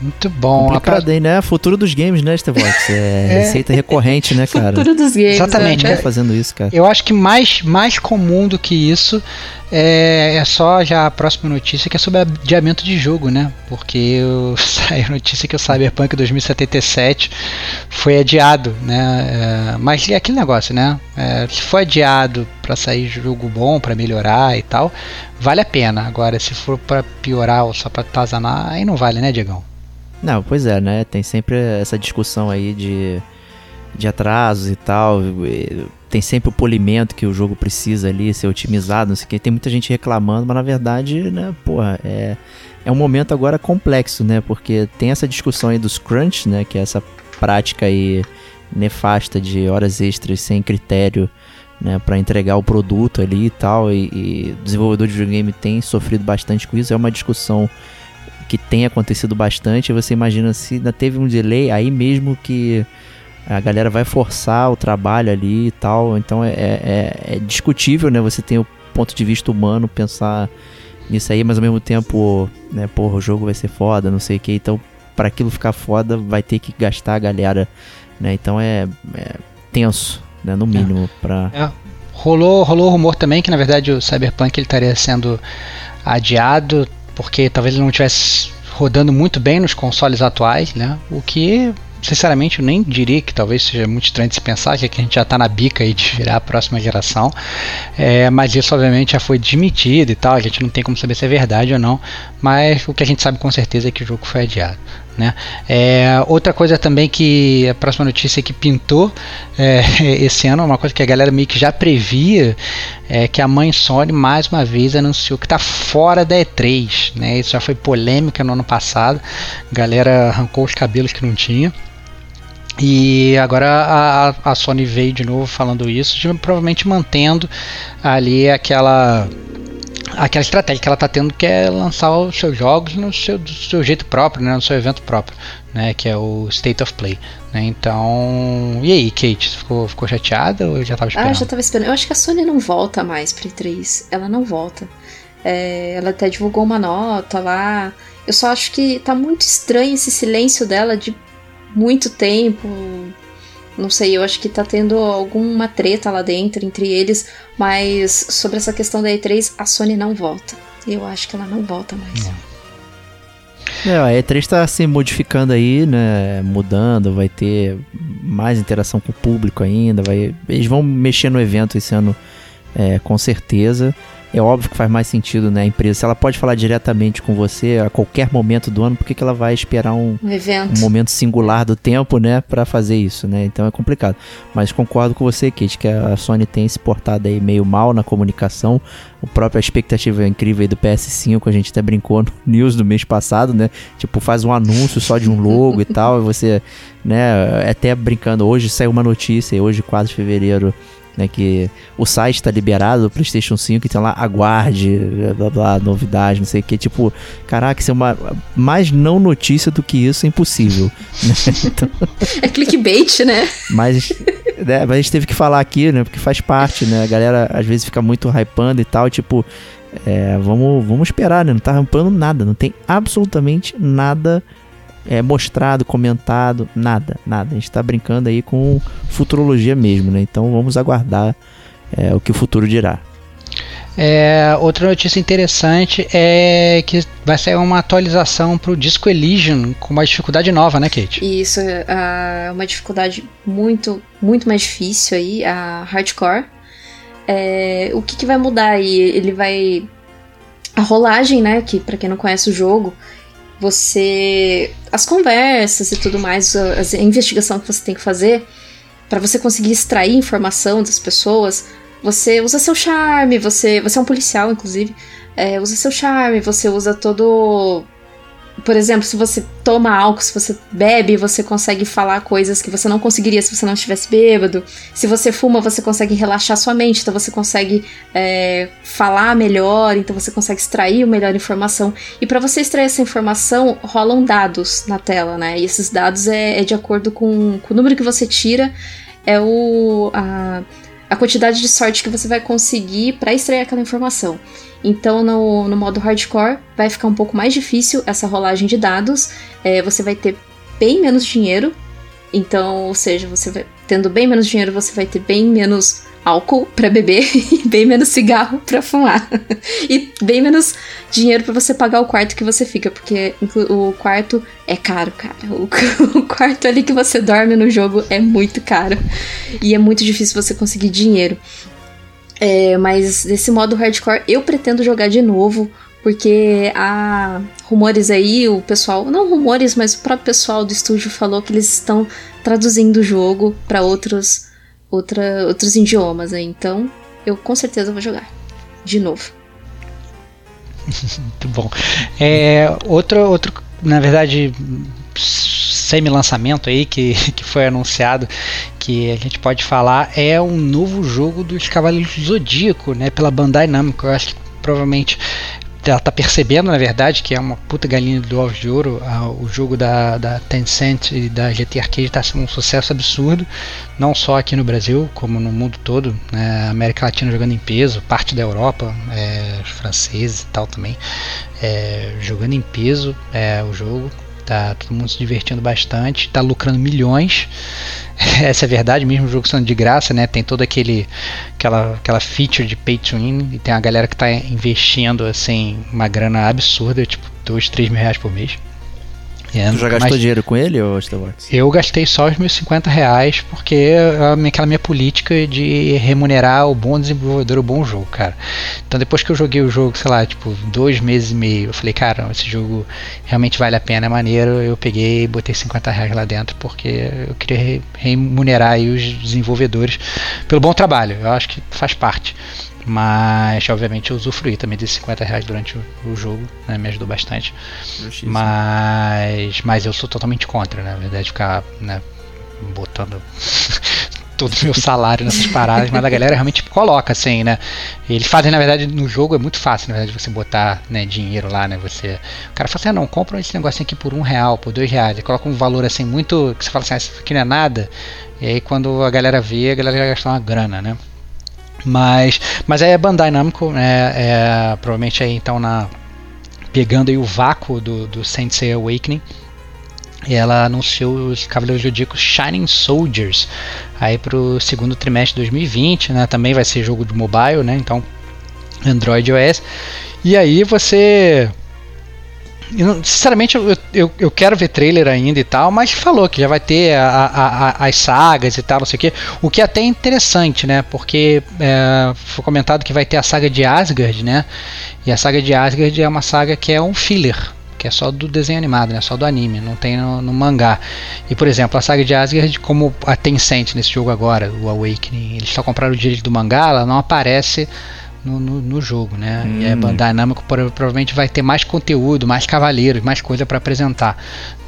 C: Muito bom.
B: Complicado, hein, né? Futuro dos games, né, Stevox? É, [LAUGHS] é, receita recorrente, né, cara?
D: Futuro dos games.
C: Exatamente.
D: Né?
B: fazendo isso, cara.
C: Eu acho que mais, mais comum do que isso é, é só já a próxima notícia que é sobre adiamento de jogo, né? Porque eu, [LAUGHS] saiu a notícia que o Cyberpunk 2077 foi adiado, né? É, mas é aquele negócio, né? É, se for adiado para sair jogo bom, para melhorar e tal, vale a pena. Agora, se for para piorar ou só para tazanar, aí não vale, né, Diegão?
B: Não, pois é, né? Tem sempre essa discussão aí de, de atrasos e tal. Tem sempre o polimento que o jogo precisa ali ser otimizado, não sei o que. Tem muita gente reclamando, mas na verdade, né, porra, é, é um momento agora complexo, né? Porque tem essa discussão aí dos crunch, né? Que é essa prática aí nefasta de horas extras sem critério né, para entregar o produto ali e tal. E, e desenvolvedor de videogame tem sofrido bastante com isso. É uma discussão que tem acontecido bastante. Você imagina se ainda teve um delay, aí mesmo que a galera vai forçar o trabalho ali e tal. Então é, é, é discutível, né? Você tem o ponto de vista humano pensar nisso aí, mas ao mesmo tempo, né, porra, o jogo vai ser foda, não sei o que. Então, para aquilo ficar foda, vai ter que gastar a galera, né? Então é, é tenso, né? No mínimo, é. pra.
C: É. Rolou, rolou rumor também que na verdade o Cyberpunk ele estaria sendo adiado porque talvez ele não estivesse rodando muito bem nos consoles atuais, né? O que sinceramente, eu nem diria que talvez seja muito estranho de se pensar, que a gente já está na bica aí de virar a próxima geração. É, mas isso, obviamente, já foi desmentido e tal. A gente não tem como saber se é verdade ou não. Mas o que a gente sabe com certeza é que o jogo foi adiado. Né? É, outra coisa também que a próxima notícia que pintou é, [LAUGHS] esse ano, uma coisa que a galera meio que já previa, é que a mãe Sony mais uma vez anunciou que está fora da E3. Né? Isso já foi polêmica no ano passado, a galera arrancou os cabelos que não tinha. E agora a, a Sony veio de novo falando isso, provavelmente mantendo ali aquela aquela estratégia que ela está tendo que é lançar os seus jogos no seu, do seu jeito próprio, né, no seu evento próprio, né, que é o State of Play. Né, então, e aí, Kate, ficou, ficou chateada ou já estava esperando?
D: Ah, já estava esperando. Eu acho que a Sony não volta mais para E3. Ela não volta. É, ela até divulgou uma nota lá. Eu só acho que tá muito estranho esse silêncio dela de muito tempo. Não sei, eu acho que tá tendo alguma treta lá dentro entre eles, mas sobre essa questão da E3, a Sony não volta. Eu acho que ela não volta mais.
B: É, a E3 está se modificando aí, né? Mudando, vai ter mais interação com o público ainda. Vai, eles vão mexer no evento esse ano, é, com certeza é óbvio que faz mais sentido, né? A empresa, se ela pode falar diretamente com você a qualquer momento do ano, por que, que ela vai esperar um, um, um momento singular do tempo, né, para fazer isso, né? Então é complicado. Mas concordo com você, Kate, que a Sony tem se portado aí meio mal na comunicação. O próprio a expectativa incrível aí do PS5, a gente até brincou no [LAUGHS] news do mês passado, né? Tipo, faz um anúncio só de um logo e tal, e você, né, até brincando, hoje saiu uma notícia, hoje 4 de fevereiro, né, que o site está liberado do PlayStation 5 e tem lá aguarde, blá blá, novidade, não sei o que, tipo, caraca, isso é uma mais não notícia do que isso é impossível.
D: Né? [LAUGHS] Então... É clickbait, né?
B: Mas, né, mas a gente teve que falar aqui, né, porque faz parte, né, a galera às vezes fica muito hypando e tal, tipo, é, vamos, vamos esperar, né, não tá hypando nada, não tem absolutamente nada é, mostrado, comentado, nada, nada. A gente está brincando aí com futurologia mesmo, né? Então vamos aguardar é, o que o futuro dirá.
C: É, outra notícia interessante é que vai sair uma atualização para o Disco Elysium com uma dificuldade nova, né, Kate?
D: Isso, é uma dificuldade muito, muito mais difícil aí, a Hardcore. É, o que, que vai mudar aí? Ele vai. A rolagem, né? Que para quem não conhece o jogo, você as conversas e tudo mais, a, a investigação que você tem que fazer para você conseguir extrair informação das pessoas, você usa seu charme, você você é um policial inclusive, é, usa seu charme, você usa todo por exemplo, se você toma álcool, se você bebe, você consegue falar coisas que você não conseguiria se você não estivesse bêbado. Se você fuma, você consegue relaxar sua mente, então você consegue é, falar melhor, então você consegue extrair melhor informação. E para você extrair essa informação, rolam dados na tela, né? E esses dados é, é de acordo com, com, o número que você tira, é o. A, a quantidade de sorte que você vai conseguir para extrair aquela informação. Então, no, no modo hardcore, vai ficar um pouco mais difícil essa rolagem de dados. É, você vai ter bem menos dinheiro. Então, ou seja, você vai, tendo bem menos dinheiro, você vai ter bem menos álcool para beber [LAUGHS] e bem menos cigarro para fumar. [LAUGHS] e bem menos dinheiro para você pagar o quarto que você fica, porque o quarto é caro, cara. O, [LAUGHS] o, quarto ali que você dorme no jogo é muito caro. E é muito difícil você conseguir dinheiro. É, mas desse modo hardcore eu pretendo jogar de novo, porque há rumores aí, o pessoal, não rumores, mas o próprio pessoal do estúdio falou que eles estão traduzindo o jogo para outros, outra, outros idiomas aí. Então eu com certeza vou jogar de novo. [LAUGHS]
C: Muito bom. É, outro, outro, na verdade, semi-lançamento aí que, [LAUGHS] que foi anunciado que a gente pode falar é um novo jogo dos Cavaleiros do Zodíaco, né, pela Bandai Namco. Eu acho que provavelmente ela tá percebendo, na verdade, que é uma puta galinha do ovos de ouro. o jogo da, da Tencent e da GT Arcade está sendo um sucesso absurdo, não só aqui no Brasil, como no mundo todo. Né? América Latina jogando em peso, parte da Europa, é, os franceses e tal também, é, jogando em peso é, o jogo. Tá todo mundo se divertindo bastante, tá lucrando milhões. [LAUGHS] Essa é a verdade, mesmo o jogo sendo de graça, né? Tem toda aquele aquela aquela feature de pay to win e tem a galera que tá investindo assim uma grana absurda, tipo 2, 3 mil reais por mês.
B: É, tu já gastou mas dinheiro com ele ou Star Wars?
C: Eu gastei só os meus 50 reais porque é aquela minha política de remunerar o bom desenvolvedor, o bom jogo, cara. Então depois que eu joguei o jogo, sei lá, tipo, dois meses e meio, eu falei, cara, esse jogo realmente vale a pena, é maneiro. Eu peguei e botei 50 reais lá dentro porque eu queria remunerar os desenvolvedores pelo bom trabalho. Eu acho que faz parte. Mas, obviamente, eu usufruí também desses 50 reais durante o, o jogo, né? Me ajudou bastante. Mas, mas eu sou totalmente contra, né? Na verdade, ficar né, botando [LAUGHS] todo o meu salário nessas paradas, mas a galera realmente coloca assim, né? Eles fazem, na verdade, no jogo é muito fácil, na verdade, você botar né, dinheiro lá, né? Você. O cara fala assim, ah, não, compra esse negocinho aqui por um real, por dois reais. Ele coloca um valor assim muito. que você fala assim, ah, isso aqui não é nada. E aí quando a galera vê, a galera vai gastar uma grana, né? Mas, mas é Bandai Namco, é, é, provavelmente aí então na pegando aí o vácuo do, do Sensei Awakening. E ela anunciou os Cavaleiros Zodíacos Shining Soldiers aí para o segundo trimestre de 2020, né? Também vai ser jogo de mobile, né? Então Android OS. E aí você sinceramente, eu, eu, eu, quero ver trailer ainda e tal, mas falou que já vai ter a, a, a, as sagas e tal, não sei o que. O que é até interessante, né? Porque é, foi comentado que vai ter a saga de Asgard, né? E a saga de Asgard é uma saga que é um filler, que é só do desenho animado, né? Só do anime, não tem no, no, mangá. E por exemplo, a saga de Asgard, como a Tencent nesse jogo agora, o Awakening, eles só compraram o direito do mangá, ela não aparece no, no, no jogo, né? Hum. E a Bandai provavelmente vai ter mais conteúdo, mais cavaleiros, mais coisa para apresentar,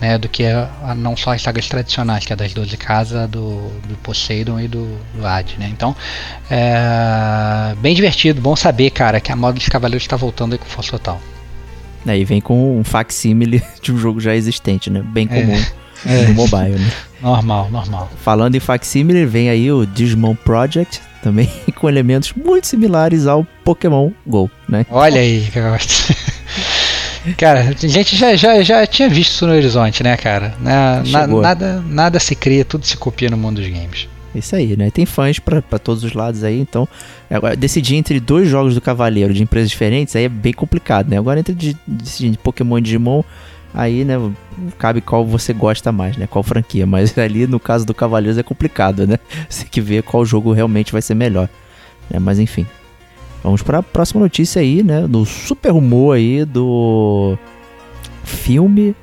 C: né? Do que a, a, não só as sagas tradicionais, que é das 12 casas, do, do Poseidon e do, do Ad, né? Então, é bem divertido, bom saber, cara, que a moda dos cavaleiros está voltando aí com força total.
B: Aí vem com um facsímile [LAUGHS] de um jogo já existente, né? Bem é. comum. [LAUGHS] É. No mobile, né?
C: Normal, normal.
B: Falando em facsímile, vem aí o Digimon Project, também [LAUGHS] com elementos muito similares ao Pokémon GO, né?
C: Olha aí, que gosto. [LAUGHS] Cara, a gente já, já, já tinha visto isso no horizonte, né, cara? Na, na, nada, nada se cria, tudo se copia no mundo dos games.
B: Isso aí, né? Tem fãs para todos os lados aí, então agora, decidir entre dois jogos do Cavaleiro de empresas diferentes aí é bem complicado, né? Agora entre decidir Pokémon e Digimon, aí, né, cabe qual você gosta mais, né? Qual franquia. Mas [LAUGHS] ali no caso do Cavaleiros é complicado, né? [LAUGHS] Você tem que ver qual jogo realmente vai ser melhor. Né? Mas enfim. Vamos para a próxima notícia aí, né? Do super rumor aí do filme.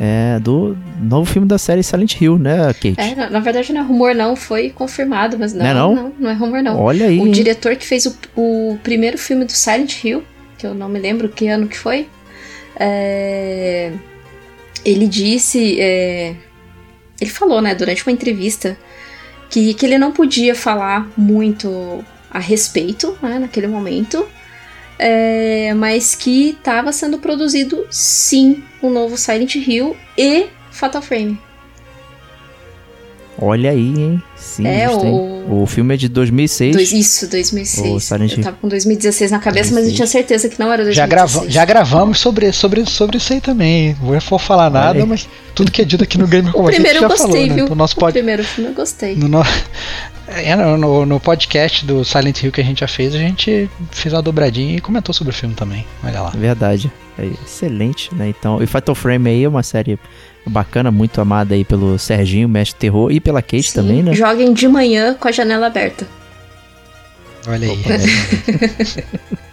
B: É, do novo filme da série Silent Hill, né, Kate?
D: É, na, na verdade não é rumor não, foi confirmado, mas não, não, é não? não, não é rumor não.
B: Olha aí.
D: O diretor que fez o, o primeiro filme do Silent Hill, que eu não me lembro que ano que foi, é ele disse. É, ele falou, né, durante uma entrevista, que, que ele não podia falar muito a respeito, né, naquele momento, é, mas que estava sendo produzido sim um novo Silent Hill e Fatal Frame.
B: Olha aí, hein? Sim,
D: É, o-
B: o filme é de 2006.
D: Dois- isso, 2006.
B: O Silent
D: eu tava com 2016 na cabeça, mas eu
B: 2006.
D: tinha certeza que não era 2016.
C: Já, grava, já gravamos sobre, sobre, sobre isso aí também. hein? Não vou falar nada, mas tudo que é dito aqui no Game
D: O
C: como a gente
D: primeiro
C: já
D: eu gostei,
C: falou, né?
D: viu?
C: No nosso
D: O
C: pod,
D: primeiro filme eu gostei.
C: no, no, é, no- no, no podcast do Silent Hill que a gente já fez, a gente fez uma dobradinha e comentou sobre o filme também. Olha lá.
B: Verdade. É excelente, né? Então, e Fatal Frame aí é uma série bacana, muito amada aí pelo Serginho, mestre terror, e pela Kate
D: Sim,
B: também, né?
D: Joguem de manhã com a janela aberta.
C: Olha aí. [LAUGHS]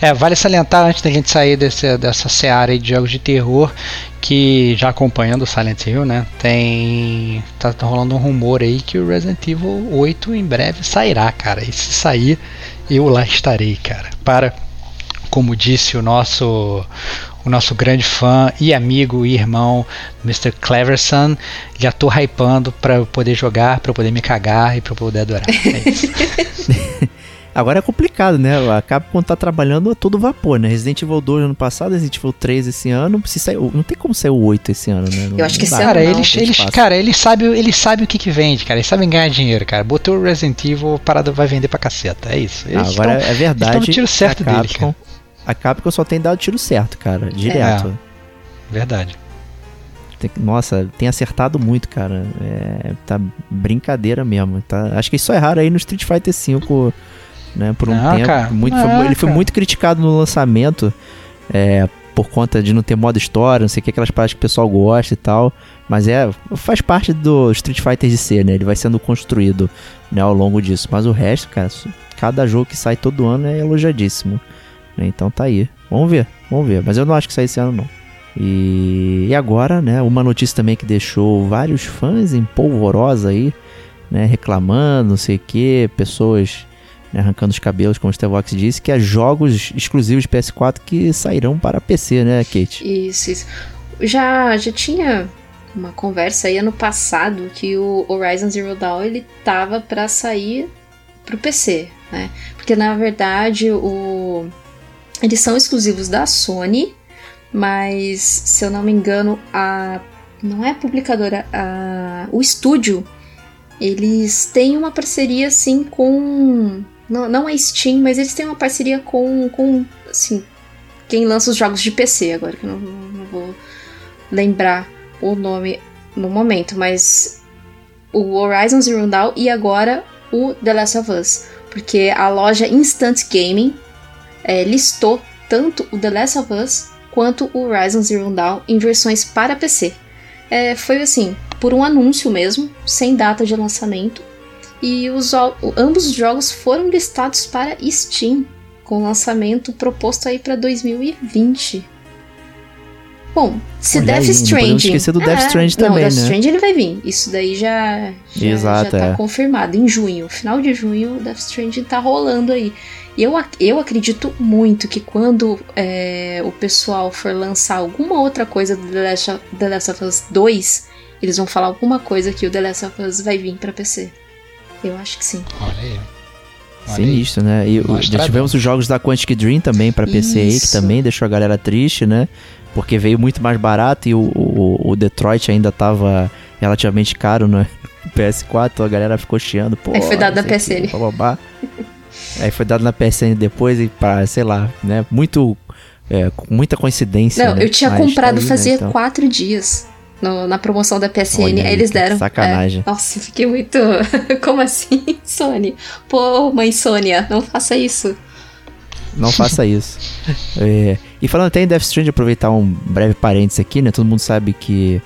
C: É, vale salientar antes da gente sair desse, dessa seara aí de jogos de terror que já acompanhando o Silent Hill, né? Tem tá, tá rolando um rumor aí que o Resident Evil 8 em breve sairá, cara. E se sair, eu lá estarei, cara. Para como disse o nosso o nosso grande fã e amigo e irmão Mr. Cleverson, já tô hypando pra eu poder jogar, pra eu poder me cagar e pra eu poder adorar. É isso. [LAUGHS]
B: Agora é complicado, né? A Capcom tá trabalhando a todo vapor, né? Resident Evil 2 ano passado, Resident Evil 3 esse ano. Se sair, não tem como sair o 8 esse ano, né? Não-
D: Eu acho que esse ano
C: Cara,
D: não.
C: eles, eles, cara, eles sabem eles sabem o que, que vende, cara. Eles sabem ganhar dinheiro, cara. Botou o Resident Evil, a parada vai vender pra caceta. É isso.
B: Ah,
C: Eles
B: agora
C: tão-
B: é verdade.
C: estão no tiro certo
B: a
C: dele,
B: Capcom, a Capcom só tem dado tiro certo, cara. Direto.
C: Verdade.
B: Tem- nossa, tem acertado muito, cara. É, tá brincadeira mesmo. Tá, acho que só erraram aí no Street Fighter V, né? Por um
C: Não,
B: tempo.
C: cara.
B: Muito,
C: Não,
B: foi, ele foi
C: cara.
B: muito criticado no lançamento. é, por conta de não ter modo história, não sei o que, aquelas paradas que o pessoal gosta e tal. Mas é, faz parte do Street Fighter de ser, né? Ele vai sendo construído né, ao longo disso. Mas o resto, cara, cada jogo que sai todo ano é elogiadíssimo. Né? Então tá aí. Vamos ver, vamos ver. Mas eu não acho que sai esse ano, não. E, e agora, né, uma notícia também que deixou vários fãs em polvorosa aí, né, reclamando, não sei o que, pessoas né, arrancando os cabelos, como o Stevox disse, que há jogos exclusivos de PS4 que sairão para PC, né, Kate?
D: Isso, isso. Já, já tinha uma conversa aí ano passado que o Horizon Zero Dawn ele tava pra sair pro PC, né? Porque na verdade o eles são exclusivos da Sony, mas se eu não me engano a não é a publicadora, a, o estúdio eles têm uma parceria assim com não, não a Steam, mas eles têm uma parceria com com assim quem lança os jogos de PC agora, que eu não- não vou lembrar o nome no momento, mas o Horizon Zero Dawn e agora o The Last of Us, porque a loja Instant Gaming eh, listou tanto o The Last of Us quanto o Horizon Zero Dawn em versões para PC. Eh, foi assim, por um anúncio mesmo, sem data de lançamento, e os, ambos os jogos foram listados para Steam com lançamento proposto aí para 2020. Bom, se
B: Olha
D: Death
B: aí, não
D: Stranding.
B: esquecer do Death
D: É,
B: Stranding
D: não,
B: também,
D: Death
B: né?
D: Stranding ele vai vir. Isso daí já, já,
B: Exato,
D: já tá
B: é.
D: confirmado. Em junho, final de junho, o Death Stranding tá rolando aí. E eu, eu acredito muito que quando é, o pessoal for lançar alguma outra coisa do The Last, of, The Last of Us 2, eles vão falar alguma coisa que o The Last of Us vai vir pra PC. Eu acho que sim.
C: Olha aí. Olha.
B: Sinistro, né? E já tivemos os jogos da Quantic Dream também para PC aí, que também deixou a galera triste, né? Porque veio muito mais barato e o, o, o Detroit ainda tava relativamente caro no PS4, então a galera ficou chiando. Pô,
D: Aí foi dado
B: não
D: na
B: sei o quê,
D: PSN. [LAUGHS]
B: Aí foi dado na PSN depois e para, sei lá, né? Muito. é, muita coincidência.
D: Não,
B: né?
D: eu tinha
B: Mas tá
D: comprado
B: aí, né,
D: fazia
B: então.
D: quatro dias no- na promoção da PSN.
B: Olha
D: aí eles deram.
B: sacanagem.
D: É, nossa, fiquei muito. [LAUGHS] Como assim, Sony? Pô, mãe Sônia, não faça isso.
B: Não faça isso. [LAUGHS] É, e falando até em Death Stranding, aproveitar um breve parênteses aqui, né? Todo mundo sabe que,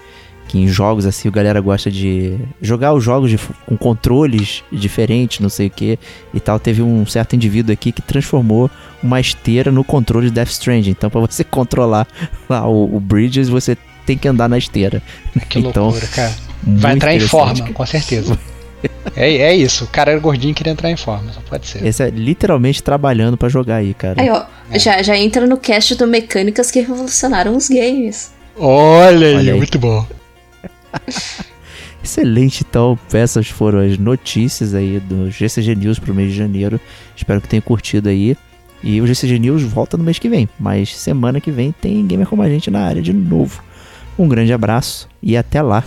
B: que em jogos assim, a galera gosta de jogar os jogos de- com controles diferentes, não sei o que e tal. Teve um certo indivíduo aqui que transformou uma esteira no controle de Death Stranding. Então, pra você [LAUGHS] controlar lá o, o Bridges, você tem que andar na esteira. [LAUGHS]
C: Que
B: Então,
C: loucura, cara. Vai entrar em forma, com certeza. [LAUGHS] É, é isso, o cara era gordinho e queria entrar em forma, só pode ser.
B: Esse é literalmente trabalhando pra jogar aí, cara.
D: Aí, ó,
C: É.
D: já, já entra no cast do Mecânicas que revolucionaram os games.
C: Olha aí,
B: Olha aí.
C: muito bom. [LAUGHS]
B: Excelente, então. Essas foram as notícias aí do GCG News pro mês de janeiro. Espero que tenham curtido aí. E o GCG News volta no mês que vem. Mas semana que vem tem Gamer Como a Gente na área de novo. Um grande abraço e até lá.